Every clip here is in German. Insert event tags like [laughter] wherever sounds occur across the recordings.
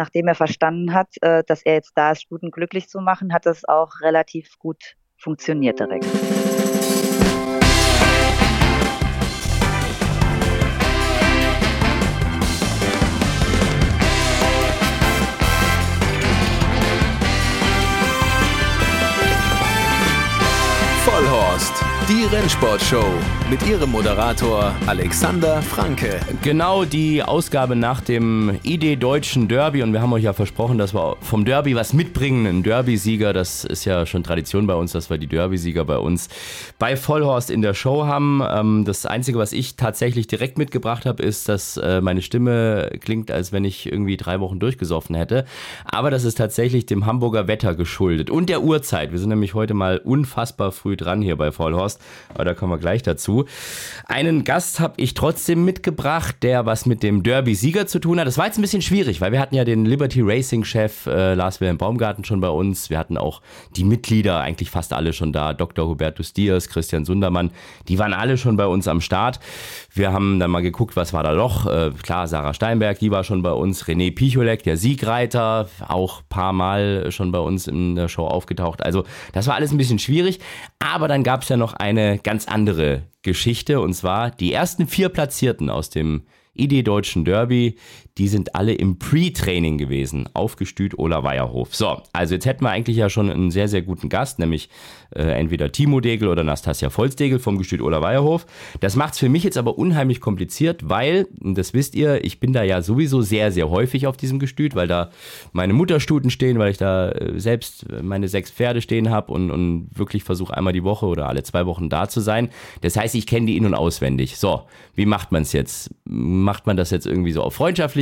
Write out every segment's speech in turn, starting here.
nachdem er verstanden hat, äh, dass er jetzt da ist, Stuten glücklich zu machen, hat das auch relativ gut funktioniert direkt. Die Rennsportshow mit ihrem Moderator Alexander Franke. Genau die Ausgabe nach dem ID Deutschen Derby und wir haben euch ja versprochen, dass wir vom Derby was mitbringen. Ein Derby-Sieger, das ist ja schon Tradition bei uns, dass wir die Derby-Sieger bei uns bei Vollhorst in der Show haben. Ähm, das Einzige, was ich tatsächlich direkt mitgebracht habe, ist, dass äh, meine Stimme klingt, als wenn ich irgendwie drei Wochen durchgesoffen hätte. Aber das ist tatsächlich dem Hamburger Wetter geschuldet und der Uhrzeit. Wir sind nämlich heute mal unfassbar früh dran hier bei Vollhorst aber da kommen wir gleich dazu. Einen Gast habe ich trotzdem mitgebracht, der was mit dem Derby-Sieger zu tun hat. Das war jetzt ein bisschen schwierig, weil wir hatten ja den Liberty Racing-Chef äh, Lars Wilhelm Baumgarten schon bei uns. Wir hatten auch die Mitglieder, eigentlich fast alle schon da. Dr. Hubertus Diaz, Christian Sundermann, die waren alle schon bei uns am Start. Wir haben dann mal geguckt, was war da noch. Äh, klar, Sarah Steinberg, die war schon bei uns. René Picholek, der Siegreiter, auch paar Mal schon bei uns in der Show aufgetaucht. Also das war alles ein bisschen schwierig. Aber dann gab es ja noch eine ganz andere Geschichte und zwar die ersten vier Platzierten aus dem ID Deutschen Derby, die sind alle im Pre-Training gewesen, aufgestüt Ola Weierhof. So, also jetzt hätten wir eigentlich ja schon einen sehr, sehr guten Gast, nämlich äh, entweder Timo Degel oder Nastasia Volzdegel vom Gestüt Ola Weierhof. Das macht es für mich jetzt aber unheimlich kompliziert, weil, das wisst ihr, ich bin da ja sowieso sehr, sehr häufig auf diesem Gestüt, weil da meine Mutterstuten stehen, weil ich da äh, selbst meine sechs Pferde stehen habe und, und wirklich versuche einmal die Woche oder alle zwei Wochen da zu sein. Das heißt, ich kenne die in- und auswendig. So, wie macht man es jetzt? Macht man das jetzt irgendwie so auf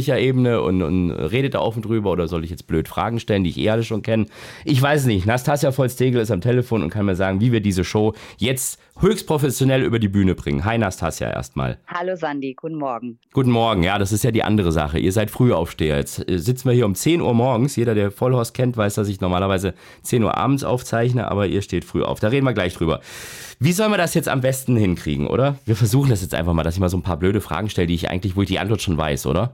freundschaftlicher Ebene und, und redet da offen drüber oder soll ich jetzt blöd Fragen stellen, die ich eh alle schon kenne? Ich weiß nicht. Nastasia Volstegel ist am Telefon und kann mir sagen, wie wir diese Show jetzt höchst professionell über die Bühne bringen. Hi Nastasia erstmal. Hallo Sandy, guten Morgen. Guten Morgen, ja, das ist ja die andere Sache. Ihr seid Frühaufsteher. Jetzt äh, sitzen wir hier um 10 Uhr morgens. Jeder, der Vollhorst kennt, weiß, dass ich normalerweise 10 Uhr abends aufzeichne, aber ihr steht früh auf. Da reden wir gleich drüber. Wie sollen wir das jetzt am besten hinkriegen, oder? Wir versuchen das jetzt einfach mal, dass ich mal so ein paar blöde Fragen stelle, die ich eigentlich, wo ich die Antwort schon weiß, oder?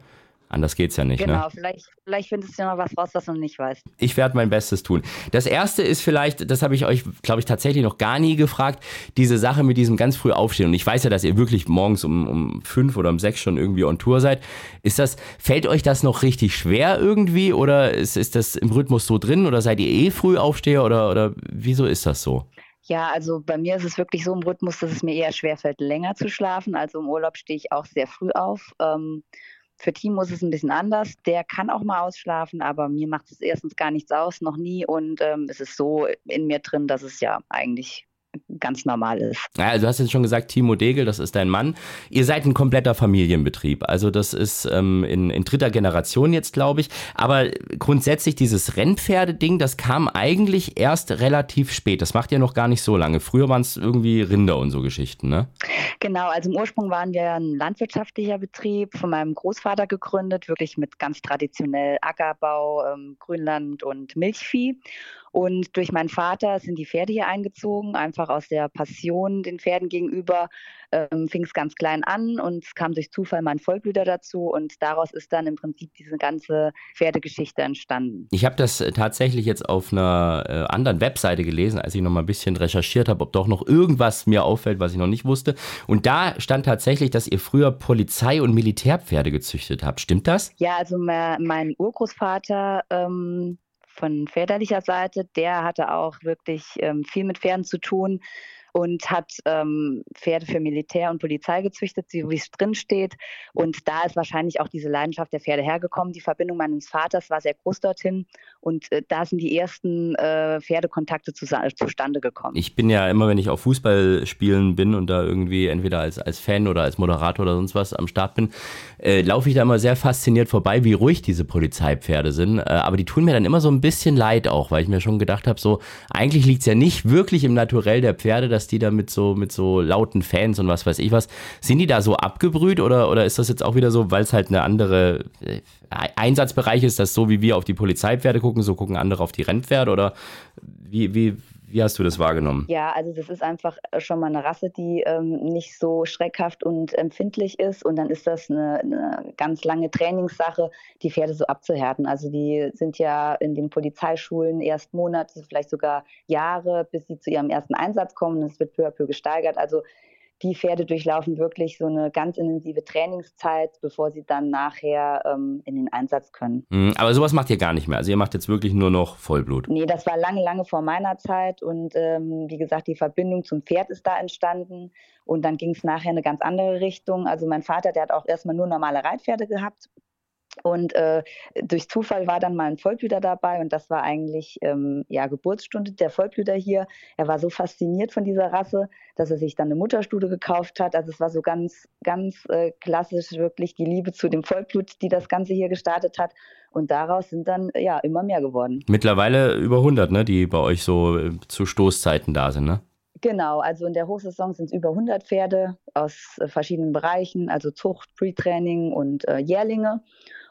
Anders geht's ja nicht. Genau, ne? vielleicht, vielleicht findest du ja noch was raus, was du nicht weißt. Ich werde mein Bestes tun. Das erste ist vielleicht, das habe ich euch, glaube ich, tatsächlich noch gar nie gefragt, diese Sache mit diesem ganz früh aufstehen. Und ich weiß ja, dass ihr wirklich morgens um, um fünf oder um sechs schon irgendwie on Tour seid. Ist das, fällt euch das noch richtig schwer irgendwie oder ist, ist das im Rhythmus so drin oder seid ihr eh früh Aufsteher oder, oder wieso ist das so? Ja, also bei mir ist es wirklich so im Rhythmus, dass es mir eher schwerfällt, länger zu schlafen. Also im Urlaub stehe ich auch sehr früh auf. Ähm, für Timo ist es ein bisschen anders. Der kann auch mal ausschlafen, aber mir macht es erstens gar nichts aus, noch nie. Und ähm, es ist so in mir drin, dass es ja eigentlich ganz normal ist. Ja, also du hast jetzt schon gesagt, Timo Degel, das ist dein Mann. Ihr seid ein kompletter Familienbetrieb. Also das ist ähm, in, in dritter Generation jetzt, glaube ich. Aber grundsätzlich dieses Rennpferdeding, das kam eigentlich erst relativ spät. Das macht ja noch gar nicht so lange. Früher waren es irgendwie Rinder und so Geschichten, ne? Genau, also im Ursprung waren wir ein landwirtschaftlicher Betrieb, von meinem Großvater gegründet, wirklich mit ganz traditionell Ackerbau, ähm, Grünland und Milchvieh. Und durch meinen Vater sind die Pferde hier eingezogen, einfach aus der Passion den Pferden gegenüber. Ähm, fing es ganz klein an und es kam durch Zufall mein Vollblüter dazu und daraus ist dann im Prinzip diese ganze Pferdegeschichte entstanden. Ich habe das tatsächlich jetzt auf einer äh, anderen Webseite gelesen, als ich noch mal ein bisschen recherchiert habe, ob doch noch irgendwas mir auffällt, was ich noch nicht wusste. Und da stand tatsächlich, dass ihr früher Polizei- und Militärpferde gezüchtet habt. Stimmt das? Ja, also mein Urgroßvater ähm, von väterlicher Seite, der hatte auch wirklich ähm, viel mit Pferden zu tun und hat ähm, Pferde für Militär und Polizei gezüchtet, so wie es drin steht. Und da ist wahrscheinlich auch diese Leidenschaft der Pferde hergekommen. Die Verbindung meines Vaters war sehr groß dorthin und äh, da sind die ersten äh, Pferdekontakte zu, zustande gekommen. Ich bin ja immer, wenn ich auf Fußballspielen bin und da irgendwie entweder als, als Fan oder als Moderator oder sonst was am Start bin, äh, laufe ich da immer sehr fasziniert vorbei, wie ruhig diese Polizeipferde sind. Äh, aber die tun mir dann immer so ein bisschen leid auch, weil ich mir schon gedacht habe, so eigentlich liegt es ja nicht wirklich im Naturell der Pferde, dass die da mit so, mit so lauten Fans und was weiß ich was, sind die da so abgebrüht oder, oder ist das jetzt auch wieder so, weil es halt eine andere äh, Einsatzbereich ist, dass so wie wir auf die Polizeipferde gucken, so gucken andere auf die Rennpferde oder wie, wie, Wie hast du das wahrgenommen? Ja, also das ist einfach schon mal eine Rasse, die ähm, nicht so schreckhaft und empfindlich ist. Und dann ist das eine, eine, ganz lange Trainingssache, die Pferde so abzuhärten. Also die sind ja in den Polizeischulen erst Monate, vielleicht sogar Jahre, bis sie zu ihrem ersten Einsatz kommen. Es wird peu à peu gesteigert. Also die Pferde durchlaufen wirklich so eine ganz intensive Trainingszeit, bevor sie dann nachher ähm, in den Einsatz können. Mhm, aber sowas macht ihr gar nicht mehr. Also ihr macht jetzt wirklich nur noch Vollblut. Nee, das war lange, lange vor meiner Zeit und ähm, wie gesagt, die Verbindung zum Pferd ist da entstanden und dann ging es nachher in eine ganz andere Richtung. Also mein Vater, der hat auch erstmal nur normale Reitpferde gehabt und äh, durch Zufall war dann mal ein Vollblüter dabei und das war eigentlich ähm, ja Geburtsstunde der Vollblüter hier. Er war so fasziniert von dieser Rasse, dass er sich dann eine Mutterstute gekauft hat. Also es war so ganz, ganz äh, klassisch wirklich die Liebe zu dem Vollblut, die das Ganze hier gestartet hat. Und daraus sind dann ja immer mehr geworden. Mittlerweile über 100, ne, die bei euch so äh, zu Stoßzeiten da sind, ne? Genau, also in der Hochsaison sind es über 100 Pferde aus äh, verschiedenen Bereichen, also Zucht, Pre-Training und äh, Jährlinge.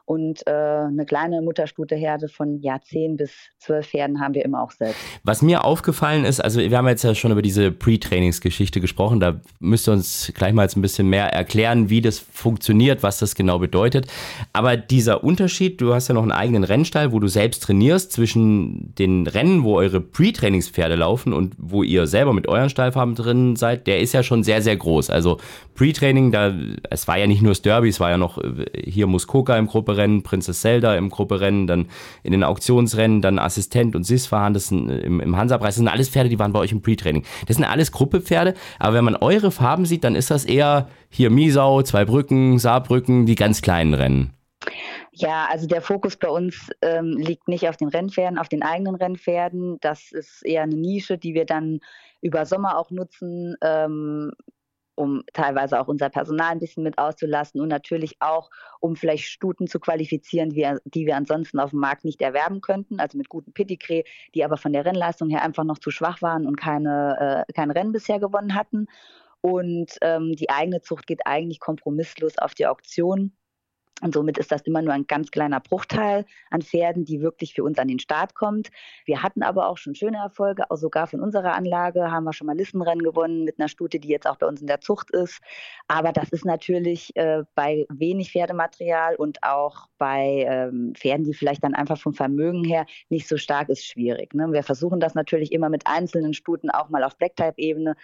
Und äh, eine kleine Mutterstute-Herde von ja, 10 bis 12 Pferden haben wir immer auch selbst. Was mir aufgefallen ist, also wir haben jetzt ja schon über diese Pre-Trainingsgeschichte gesprochen, da müsst ihr uns gleich mal jetzt ein bisschen mehr erklären, wie das funktioniert, was das genau bedeutet. Aber dieser Unterschied, du hast ja noch einen eigenen Rennstall, wo du selbst trainierst, zwischen den Rennen, wo eure Pre-Trainingspferde laufen und wo ihr selber mit euren Stallfarben drin seid, der ist ja schon sehr, sehr groß. Also Pre-Training, es war ja nicht nur das Derby, es war ja noch äh, hier Muskoka im Gruppe Grupperennen, Princess Zelda im Grupperennen, dann in den Auktionsrennen, dann Assistent und Sis fahren, das sind im, im Hansa-Preis, das sind alles Pferde, die waren bei euch im Pre-Training. Das sind alles Gruppepferde, aber wenn man eure Farben sieht, dann ist das eher hier Miesau, zwei Brücken, Saarbrücken, die ganz kleinen Rennen. Ja, also der Fokus bei uns ähm, liegt nicht auf den Rennpferden, auf den eigenen Rennpferden. Das ist eher eine Nische, die wir dann über Sommer auch nutzen. Ähm, um teilweise auch unser Personal ein bisschen mit auszulasten und natürlich auch, um vielleicht Stuten zu qualifizieren, die wir ansonsten auf dem Markt nicht erwerben könnten, also mit guten Pedigree, die aber von der Rennleistung her einfach noch zu schwach waren und keine, äh, kein Rennen bisher gewonnen hatten. Und ähm, die eigene Zucht geht eigentlich kompromisslos auf die Auktion und somit ist das immer nur ein ganz kleiner Bruchteil an Pferden, die wirklich für uns an den Start kommt. Wir hatten aber auch schon schöne Erfolge, auch sogar von unserer Anlage haben wir schon mal Listenrennen gewonnen mit einer Stute, die jetzt auch bei uns in der Zucht ist. Aber das ist natürlich äh, bei wenig Pferdematerial und auch bei ähm, Pferden, die vielleicht dann einfach vom Vermögen her nicht so stark ist, schwierig. Ne? Wir versuchen das natürlich immer mit einzelnen Stuten auch mal auf Black-Type-Ebene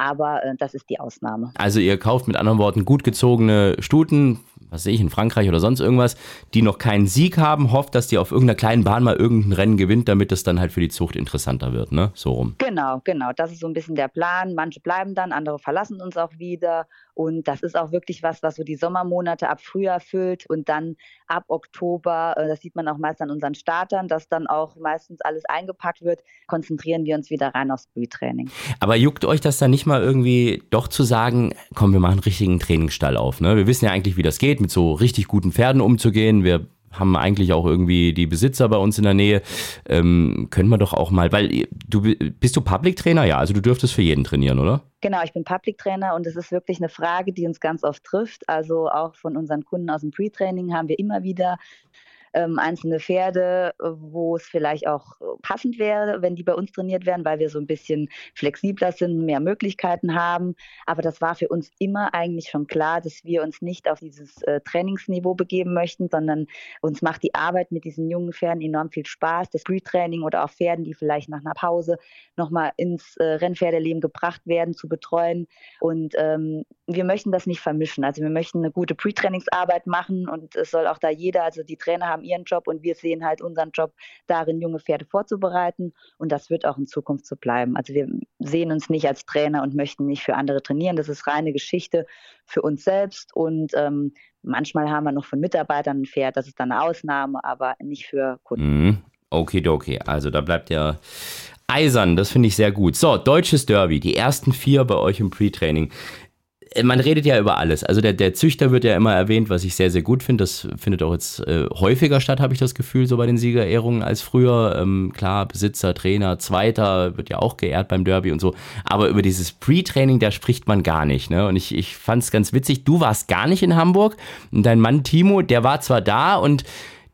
aber äh, das ist die Ausnahme. Also ihr kauft mit anderen Worten gut gezogene Stuten, was sehe ich, in Frankreich oder sonst irgendwas, die noch keinen Sieg haben, hofft, dass die auf irgendeiner kleinen Bahn mal irgendein Rennen gewinnt, damit es dann halt für die Zucht interessanter wird, ne? So rum. Genau, genau. Das ist so ein bisschen der Plan. Manche bleiben dann, andere verlassen uns auch wieder. Und das ist auch wirklich was, was so die Sommermonate ab Frühjahr füllt und dann ab Oktober, äh, das sieht man auch meist an unseren Startern, dass dann auch meistens alles eingepackt wird, konzentrieren wir uns wieder rein aufs Frühtraining. Aber juckt euch das dann nicht mal irgendwie doch zu sagen, komm, wir machen einen richtigen Trainingsstall auf, ne? Wir wissen ja eigentlich, wie das geht mit so richtig guten Pferden umzugehen. Wir haben eigentlich auch irgendwie die Besitzer bei uns in der Nähe. Ähm, können wir doch auch mal, weil du bist du Public Trainer, ja, also du dürftest für jeden trainieren, oder? Genau, ich bin Public Trainer und es ist wirklich eine Frage, die uns ganz oft trifft. Also auch von unseren Kunden aus dem Pre-Training haben wir immer wieder ähm, einzelne Pferde, äh, wo es vielleicht auch äh, passend wäre, wenn die bei uns trainiert werden, weil wir so ein bisschen flexibler sind, mehr Möglichkeiten haben. Aber das war für uns immer eigentlich schon klar, dass wir uns nicht auf dieses äh, Trainingsniveau begeben möchten, sondern uns macht die Arbeit mit diesen jungen Pferden enorm viel Spaß. Das Pre-Training oder auch Pferden, die vielleicht nach einer Pause nochmal ins äh, Rennpferdeleben gebracht werden, zu betreuen. Und ähm, wir möchten das nicht vermischen. Also wir möchten eine gute Pre-Trainingsarbeit machen und es soll auch da jeder, also die Trainer haben ihren Job und wir sehen halt unseren Job darin, junge Pferde vorzubereiten und das wird auch in Zukunft so bleiben. Also wir sehen uns nicht als Trainer und möchten nicht für andere trainieren. Das ist reine Geschichte für uns selbst und ähm, manchmal haben wir noch von Mitarbeitern ein Pferd, das ist dann eine Ausnahme, aber nicht für Kunden. Mhm. Okay, okay. Also da bleibt ja eisern, das finde ich sehr gut. So, deutsches Derby, die ersten vier bei euch im Pre-Training. Äh, man redet ja über alles. Also der, der Züchter wird ja immer erwähnt, was ich sehr, sehr gut finde. Das findet auch jetzt äh, häufiger statt, habe ich das Gefühl, so bei den Siegerehrungen als früher. Ähm, klar, Besitzer, Trainer, Zweiter wird ja auch geehrt beim Derby und so. Aber über dieses Pre-Training, da spricht man gar nicht. Ne? Und ich, ich fand es ganz witzig, du warst gar nicht in Hamburg und dein Mann Timo, der war zwar da und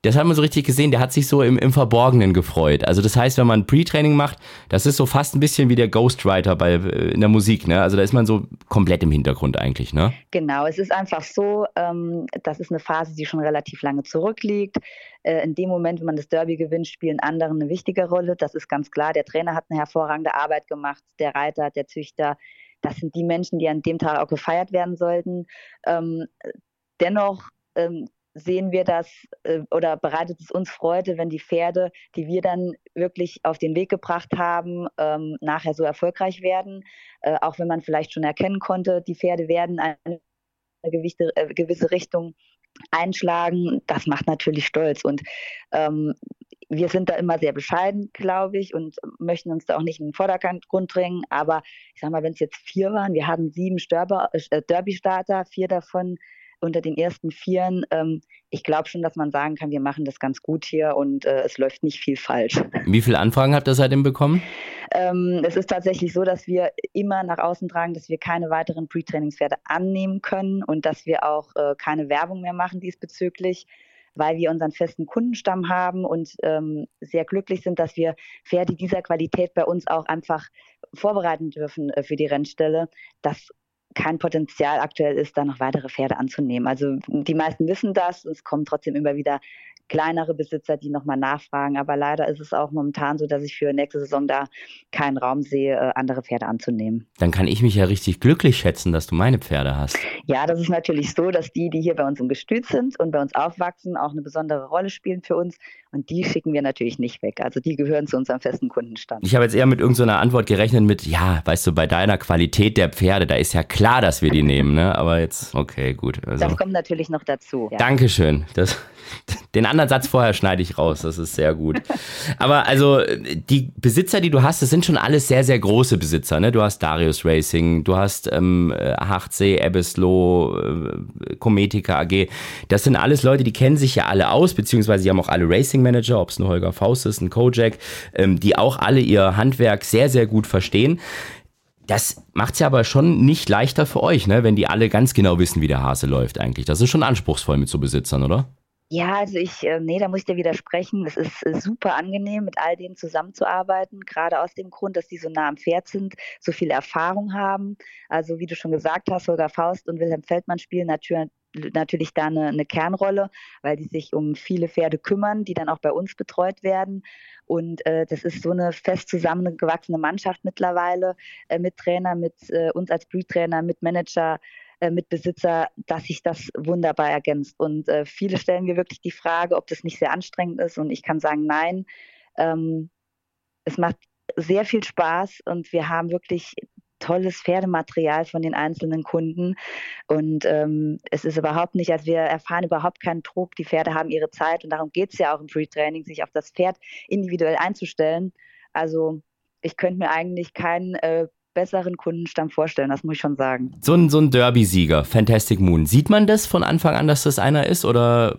das hat man so richtig gesehen, der hat sich so im, im Verborgenen gefreut. Also das heißt, wenn man Pre-Training macht, das ist so fast ein bisschen wie der Ghostwriter bei, äh, in der Musik, ne? Also da ist man so komplett im Hintergrund eigentlich, ne? Genau, es ist einfach so, ähm, das ist eine Phase, die schon relativ lange zurückliegt. Äh, in dem Moment, wenn man das Derby gewinnt, spielen andere eine wichtige Rolle. Das ist ganz klar. Der Trainer hat eine hervorragende Arbeit gemacht, der Reiter, der Züchter. Das sind die Menschen, die an dem Tag auch gefeiert werden sollten. Ähm, dennoch ähm, sehen wir das äh, oder bereitet es uns Freude, wenn die Pferde, die wir dann wirklich auf den Weg gebracht haben, ähm, nachher so erfolgreich werden. Äh, auch wenn man vielleicht schon erkennen konnte, die Pferde werden eine gewisse, äh, gewisse Richtung einschlagen. Das macht natürlich stolz. Und ähm, wir sind da immer sehr bescheiden, glaube ich, und möchten uns da auch nicht in den Vordergrund bringen. Aber ich sage mal, wenn es jetzt vier waren, wir haben sieben Derby-Starter, vier davon unter den ersten Vieren. Ähm, ich glaube schon, dass man sagen kann, wir machen das ganz gut hier und äh, es läuft nicht viel falsch. [laughs] Wie viele Anfragen habt ihr seitdem bekommen? Ähm, es ist tatsächlich so, dass wir immer nach außen tragen, dass wir keine weiteren Pre-Trainingspferde annehmen können und dass wir auch äh, keine Werbung mehr machen diesbezüglich weil wir unseren festen Kundenstamm haben und ähm, sehr glücklich sind, dass wir Pferde dieser Qualität bei uns auch einfach vorbereiten dürfen äh, für die Rennstelle. Das kein Potenzial aktuell ist, da noch weitere Pferde anzunehmen. Also die meisten wissen das. Es kommen trotzdem immer wieder kleinere Besitzer, die nochmal nachfragen. Aber leider ist es auch momentan so, dass ich für nächste Saison da keinen Raum sehe, äh, andere Pferde anzunehmen. Dann kann ich mich ja richtig glücklich schätzen, dass du meine Pferde hast. Ja, das ist natürlich so, dass die, die hier bei uns im Gestüt sind und bei uns aufwachsen, auch eine besondere Rolle spielen für uns. Und die schicken wir natürlich nicht weg. Also die gehören zu unserem festen Kundenstand. Ich habe jetzt eher mit irgendeiner Antwort gerechnet mit, ja, weißt du, bei deiner Qualität der Pferde, da ist ja klar, dass wir die nehmen, ne? Aber jetzt, okay, gut. Also. Das kommt natürlich noch dazu. Ja. Dankeschön. Das, den anderen Satz vorher schneide ich raus, das ist sehr gut. Aber also die Besitzer, die du hast, das sind schon alles sehr, sehr große Besitzer. Ne? Du hast Darius Racing, du hast ähm, HC, Ebbesloh, äh, Cometica AG. Das sind alles Leute, die kennen sich ja alle aus, beziehungsweise die haben auch alle Racing Manager, ob es ein Holger Faust ist, ein Kojak, ähm, die auch alle ihr Handwerk sehr, sehr gut verstehen. Das macht es ja aber schon nicht leichter für euch, ne? wenn die alle ganz genau wissen, wie der Hase läuft eigentlich. Das ist schon anspruchsvoll mit so Besitzern, oder? Ja, also ich, äh, nee, da muss ich dir widersprechen. Es ist äh, super angenehm, mit all denen zusammenzuarbeiten, gerade aus dem Grund, dass die so nah am Pferd sind, so viel Erfahrung haben. Also wie du schon gesagt hast, Holger Faust und Wilhelm Feldmann spielen natürlich natürlich da eine, eine, Kernrolle, weil die sich um viele Pferde kümmern, die dann auch bei uns betreut werden. Und äh, das ist so eine fest zusammengewachsene Mannschaft mittlerweile äh, mit Trainer, mit äh, uns als Blühtrainer, mit Manager, äh, Mitbesitzer, dass sich das wunderbar ergänzt. Und äh, viele stellen mir wirklich die Frage, ob das nicht sehr anstrengend ist. Und ich kann sagen, nein. Ähm, es macht sehr viel Spaß und wir haben wirklich tolles Pferdematerial von den einzelnen Kunden. Und ähm, es ist überhaupt nicht, also wir erfahren überhaupt keinen Druck. Die Pferde haben ihre Zeit und darum geht es ja auch im Free-Training, sich auf das Pferd individuell einzustellen. Also ich könnte mir eigentlich keinen äh, besseren Kundenstamm vorstellen, das muss ich schon sagen. So ein, so ein Derby-Sieger, Fantastic Moon, sieht man das von Anfang an, dass das einer ist oder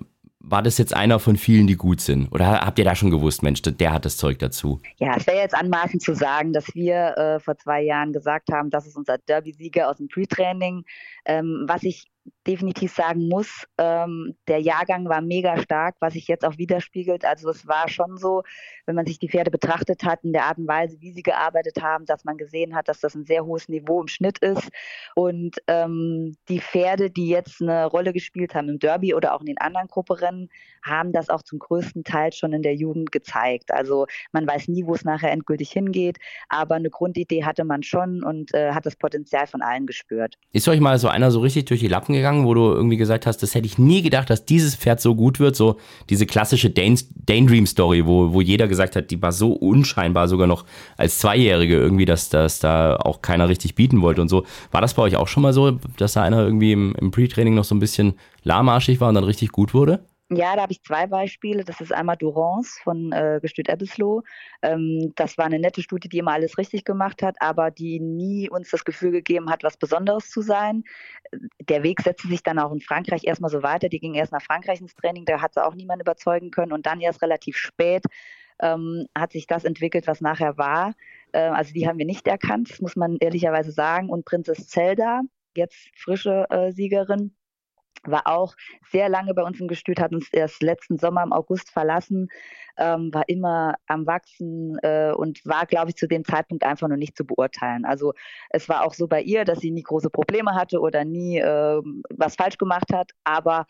war das jetzt einer von vielen, die gut sind? Oder habt ihr da schon gewusst, Mensch, der hat das Zeug dazu? Ja, es wäre jetzt anmaßend zu sagen, dass wir äh, vor zwei Jahren gesagt haben, das ist unser Derby-Sieger aus dem Pre-Training. Ähm, was ich definitiv sagen muss, ähm, der Jahrgang war mega stark, was sich jetzt auch widerspiegelt. Also es war schon so, wenn man sich die Pferde betrachtet hat, in der Art und Weise, wie sie gearbeitet haben, dass man gesehen hat, dass das ein sehr hohes Niveau im Schnitt ist. Und ähm, die Pferde, die jetzt eine Rolle gespielt haben im Derby oder auch in den anderen Grupperennen, haben das auch zum größten Teil schon in der Jugend gezeigt. Also man weiß nie, wo es nachher endgültig hingeht, aber eine Grundidee hatte man schon und äh, hat das Potenzial von allen gespürt. Ist euch mal so einer so richtig durch die Lappen gegangen, wo du irgendwie gesagt hast, das hätte ich nie gedacht, dass dieses Pferd so gut wird, so diese klassische Daydream-Story, wo, wo jeder gesagt hat, die war so unscheinbar, sogar noch als Zweijährige irgendwie, dass, dass da auch keiner richtig bieten wollte und so. War das bei euch auch schon mal so, dass da einer irgendwie im, im Pre-Training noch so ein bisschen lahmarschig war und dann richtig gut wurde? Ja, da habe ich zwei Beispiele. Das ist einmal Durance von äh, Gestüt Ebbesloh. Ähm, das war eine nette Studie, die immer alles richtig gemacht hat, aber die nie uns das Gefühl gegeben hat, was Besonderes zu sein. Der Weg setzte sich dann auch in Frankreich erstmal so weiter. Die ging erst nach Frankreich ins Training, da hat sie auch niemand überzeugen können. Und dann erst relativ spät ähm, hat sich das entwickelt, was nachher war. Äh, also die haben wir nicht erkannt, muss man ehrlicherweise sagen. Und Prinzess Zelda, jetzt frische äh, Siegerin, war auch sehr lange bei uns im Gestüt, hat uns erst letzten Sommer im August verlassen, ähm, war immer am Wachsen äh, und war, glaube ich, zu dem Zeitpunkt einfach noch nicht zu beurteilen. Also es war auch so bei ihr, dass sie nie große Probleme hatte oder nie äh, was falsch gemacht hat, aber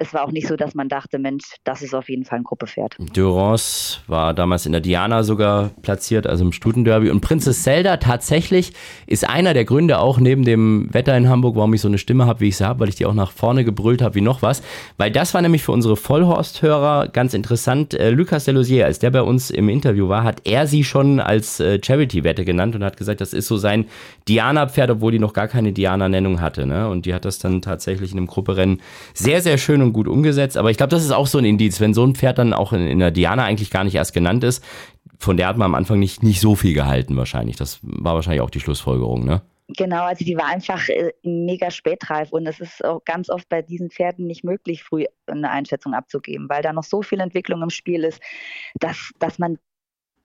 es war auch nicht so, dass man dachte, Mensch, das ist auf jeden Fall ein Gruppepferd. Durance war damals in der Diana sogar platziert, also im Stutenderby. Und Princess Zelda tatsächlich ist einer der Gründe auch neben dem Wetter in Hamburg, warum ich so eine Stimme habe, wie ich sie habe, weil ich die auch nach vorne gebrüllt habe wie noch was. Weil das war nämlich für unsere Vollhorst-Hörer ganz interessant. Äh, Lucas Delosier, als der bei uns im Interview war, hat er sie schon als äh, Charity-Wette genannt und hat gesagt, das ist so sein Diana-Pferd, obwohl die noch gar keine Diana-Nennung hatte. Ne? Und die hat das dann tatsächlich in einem Grupperennen sehr, sehr schön und schon gut umgesetzt. Aber ich glaube, das ist auch so ein Indiz, wenn so ein Pferd dann auch in, in der Diana eigentlich gar nicht erst genannt ist. Von der hat man am Anfang nicht, nicht so viel gehalten wahrscheinlich. Das war wahrscheinlich auch die Schlussfolgerung, ne? Genau, also die war einfach äh, mega spätreif und es ist auch ganz oft bei diesen Pferden nicht möglich, früh eine Einschätzung abzugeben, weil da noch so viel Entwicklung im Spiel ist, dass, dass man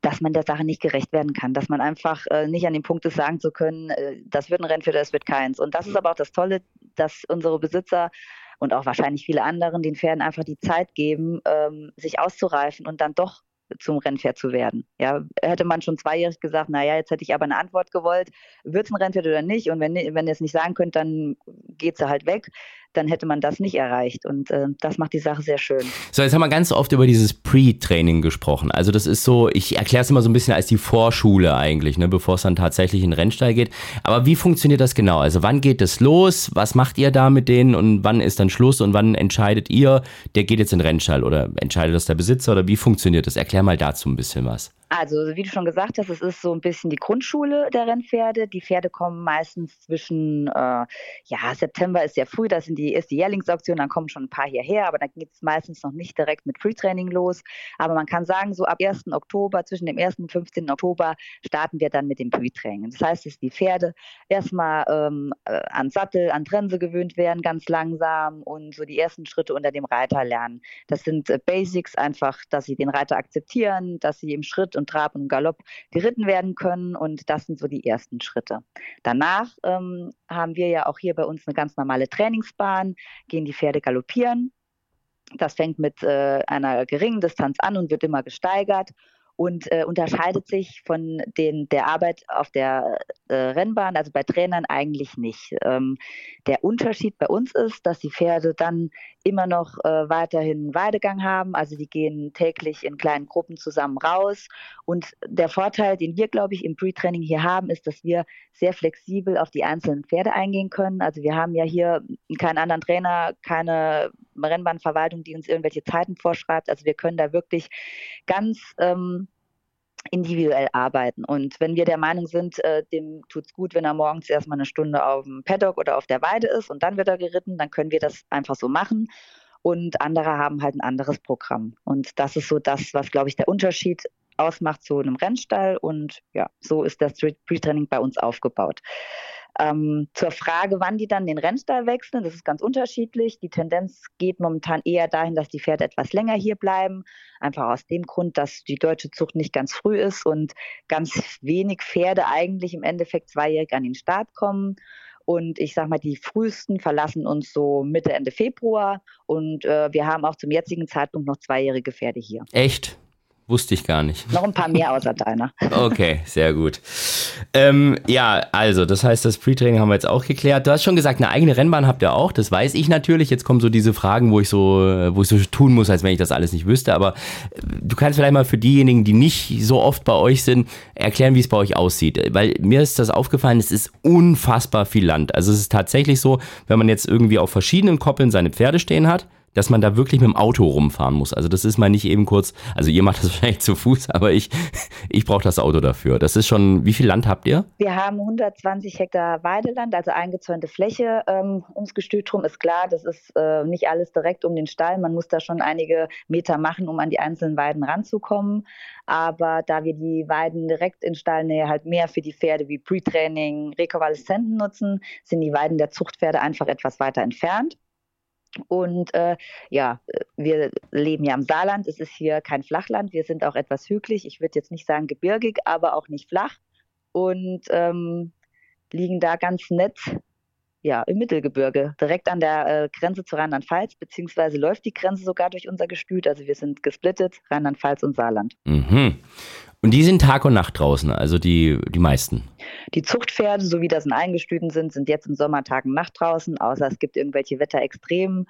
dass man der Sache nicht gerecht werden kann, dass man einfach äh, nicht an dem Punkt ist, sagen zu können, äh, das wird ein Rennen für das wird keins. Und das ist aber auch das Tolle, dass unsere Besitzer und auch wahrscheinlich viele anderen den Pferden einfach die Zeit geben, ähm, sich auszureifen und dann doch zum Rennpferd zu werden. Ja, hätte man schon zweijährig gesagt, naja, jetzt hätte ich aber eine Antwort gewollt, wird es ein Rennpferd oder nicht? Und wenn, wenn ihr es nicht sagen könnt, dann geht sie halt weg dann hätte man das nicht erreicht. Und äh, das macht die Sache sehr schön. So, jetzt haben wir ganz oft über dieses Pre-Training gesprochen. Also das ist so, ich erkläre es immer so ein bisschen als die Vorschule eigentlich, ne, bevor es dann tatsächlich in den Rennstall geht. Aber wie funktioniert das genau? Also wann geht es los? Was macht ihr da mit denen? Und wann ist dann Schluss? Und wann entscheidet ihr, der geht jetzt in den Rennstall? Oder entscheidet das der Besitzer? Oder wie funktioniert das? Erklär mal dazu ein bisschen was. Also, wie du schon gesagt hast, es ist so ein bisschen die Grundschule der Rennpferde. Die Pferde kommen meistens zwischen, äh, ja, September ist ja früh, das sind die, ist die Jährlingsauktion, dann kommen schon ein paar hierher, aber dann geht es meistens noch nicht direkt mit Free-Training los. Aber man kann sagen, so ab 1. Oktober, zwischen dem 1. und 15. Oktober starten wir dann mit dem Free-Training. Das heißt, dass die Pferde erstmal ähm, äh, an Sattel, an Trense gewöhnt werden, ganz langsam und so die ersten Schritte unter dem Reiter lernen. Das sind äh, Basics einfach, dass sie den Reiter akzeptieren, dass sie im Schritt und Trab und Galopp geritten werden können. Und das sind so die ersten Schritte. Danach ähm, haben wir ja auch hier bei uns eine ganz normale Trainingsbahn, gehen die Pferde galoppieren. Das fängt mit äh, einer geringen Distanz an und wird immer gesteigert und äh, unterscheidet sich von den, der Arbeit auf der äh, Rennbahn, also bei Trainern eigentlich nicht. Ähm, der Unterschied bei uns ist, dass die Pferde dann immer noch äh, weiterhin Weidegang haben, also die gehen täglich in kleinen Gruppen zusammen raus und der Vorteil, den wir, glaube ich, im Pre-Training hier haben, ist, dass wir sehr flexibel auf die einzelnen Pferde eingehen können. Also wir haben ja hier keinen anderen Trainer, keine Rennbahnverwaltung, die uns irgendwelche Zeiten vorschreibt. Also wir können da wirklich ganz ähm, individuell arbeiten. Und wenn wir der Meinung sind, äh, dem tut es gut, wenn er morgens erstmal eine Stunde auf dem Paddock oder auf der Weide ist und dann wird er geritten, dann können wir das einfach so machen. Und andere haben halt ein anderes Programm. Und das ist so das, was, glaube ich, der Unterschied ausmacht zu einem Rennstall. Und ja, so ist das Pre-Training bei uns aufgebaut. Ähm, zur Frage, wann die dann den Rennstall wechseln, das ist ganz unterschiedlich. Die Tendenz geht momentan eher dahin, dass die Pferde etwas länger hier bleiben. Einfach aus dem Grund, dass die deutsche Zucht nicht ganz früh ist und ganz wenig Pferde eigentlich im Endeffekt zweijährig an den Start kommen. Und ich sage mal, die frühesten verlassen uns so Mitte, Ende Februar. Und äh, wir haben auch zum jetzigen Zeitpunkt noch zweijährige Pferde hier. Echt? Wusste ich gar nicht. Noch ein paar mehr außer deiner. Okay, sehr gut. Ähm, ja, also, das heißt, das Pre-Training haben wir jetzt auch geklärt. Du hast schon gesagt, eine eigene Rennbahn habt ihr auch. Das weiß ich natürlich. Jetzt kommen so diese Fragen, wo ich so, wo ich so tun muss, als wenn ich das alles nicht wüsste. Aber äh, du kannst vielleicht mal für diejenigen, die nicht so oft bei euch sind, erklären, wie es bei euch aussieht. Weil mir ist das aufgefallen, es ist unfassbar viel Land. Also, es ist tatsächlich so, wenn man jetzt irgendwie auf verschiedenen Koppeln seine Pferde stehen hat, dass man da wirklich mit dem Auto rumfahren muss. Also das ist mal nicht eben kurz, also ihr macht das [laughs] wahrscheinlich zu Fuß, aber ich, ich brauche das Auto dafür. Das ist schon, wie viel Land habt ihr? Wir haben 120 Hektar Weideland, also eingezäunte Fläche ähm, ums Gestüt rum. Ist klar, das ist äh, nicht alles direkt um den Stall. Man muss da schon einige Meter machen, um an die einzelnen Weiden ranzukommen. Aber da wir die Weiden direkt in Stallnähe halt mehr für die Pferde wie Pre-Training, Rekonvaleszenten nutzen, sind die Weiden der Zuchtpferde einfach etwas weiter entfernt. Und äh, ja, wir leben ja im Saarland. Es ist hier kein Flachland. Wir sind auch etwas hügelig. Ich würde jetzt nicht sagen gebirgig, aber auch nicht flach. Und ähm, liegen da ganz nett ja, im Mittelgebirge, direkt an der äh, Grenze zu Rheinland-Pfalz, beziehungsweise läuft die Grenze sogar durch unser Gestüt. Also wir sind gesplittet, Rheinland-Pfalz und Saarland. Mhm. Und die sind Tag und Nacht draußen, also die, die meisten. Die Zuchtpferde, so wie das in Eingestüten sind, sind jetzt im Sommer Tag und Nacht draußen, außer es gibt irgendwelche Wetterextremen.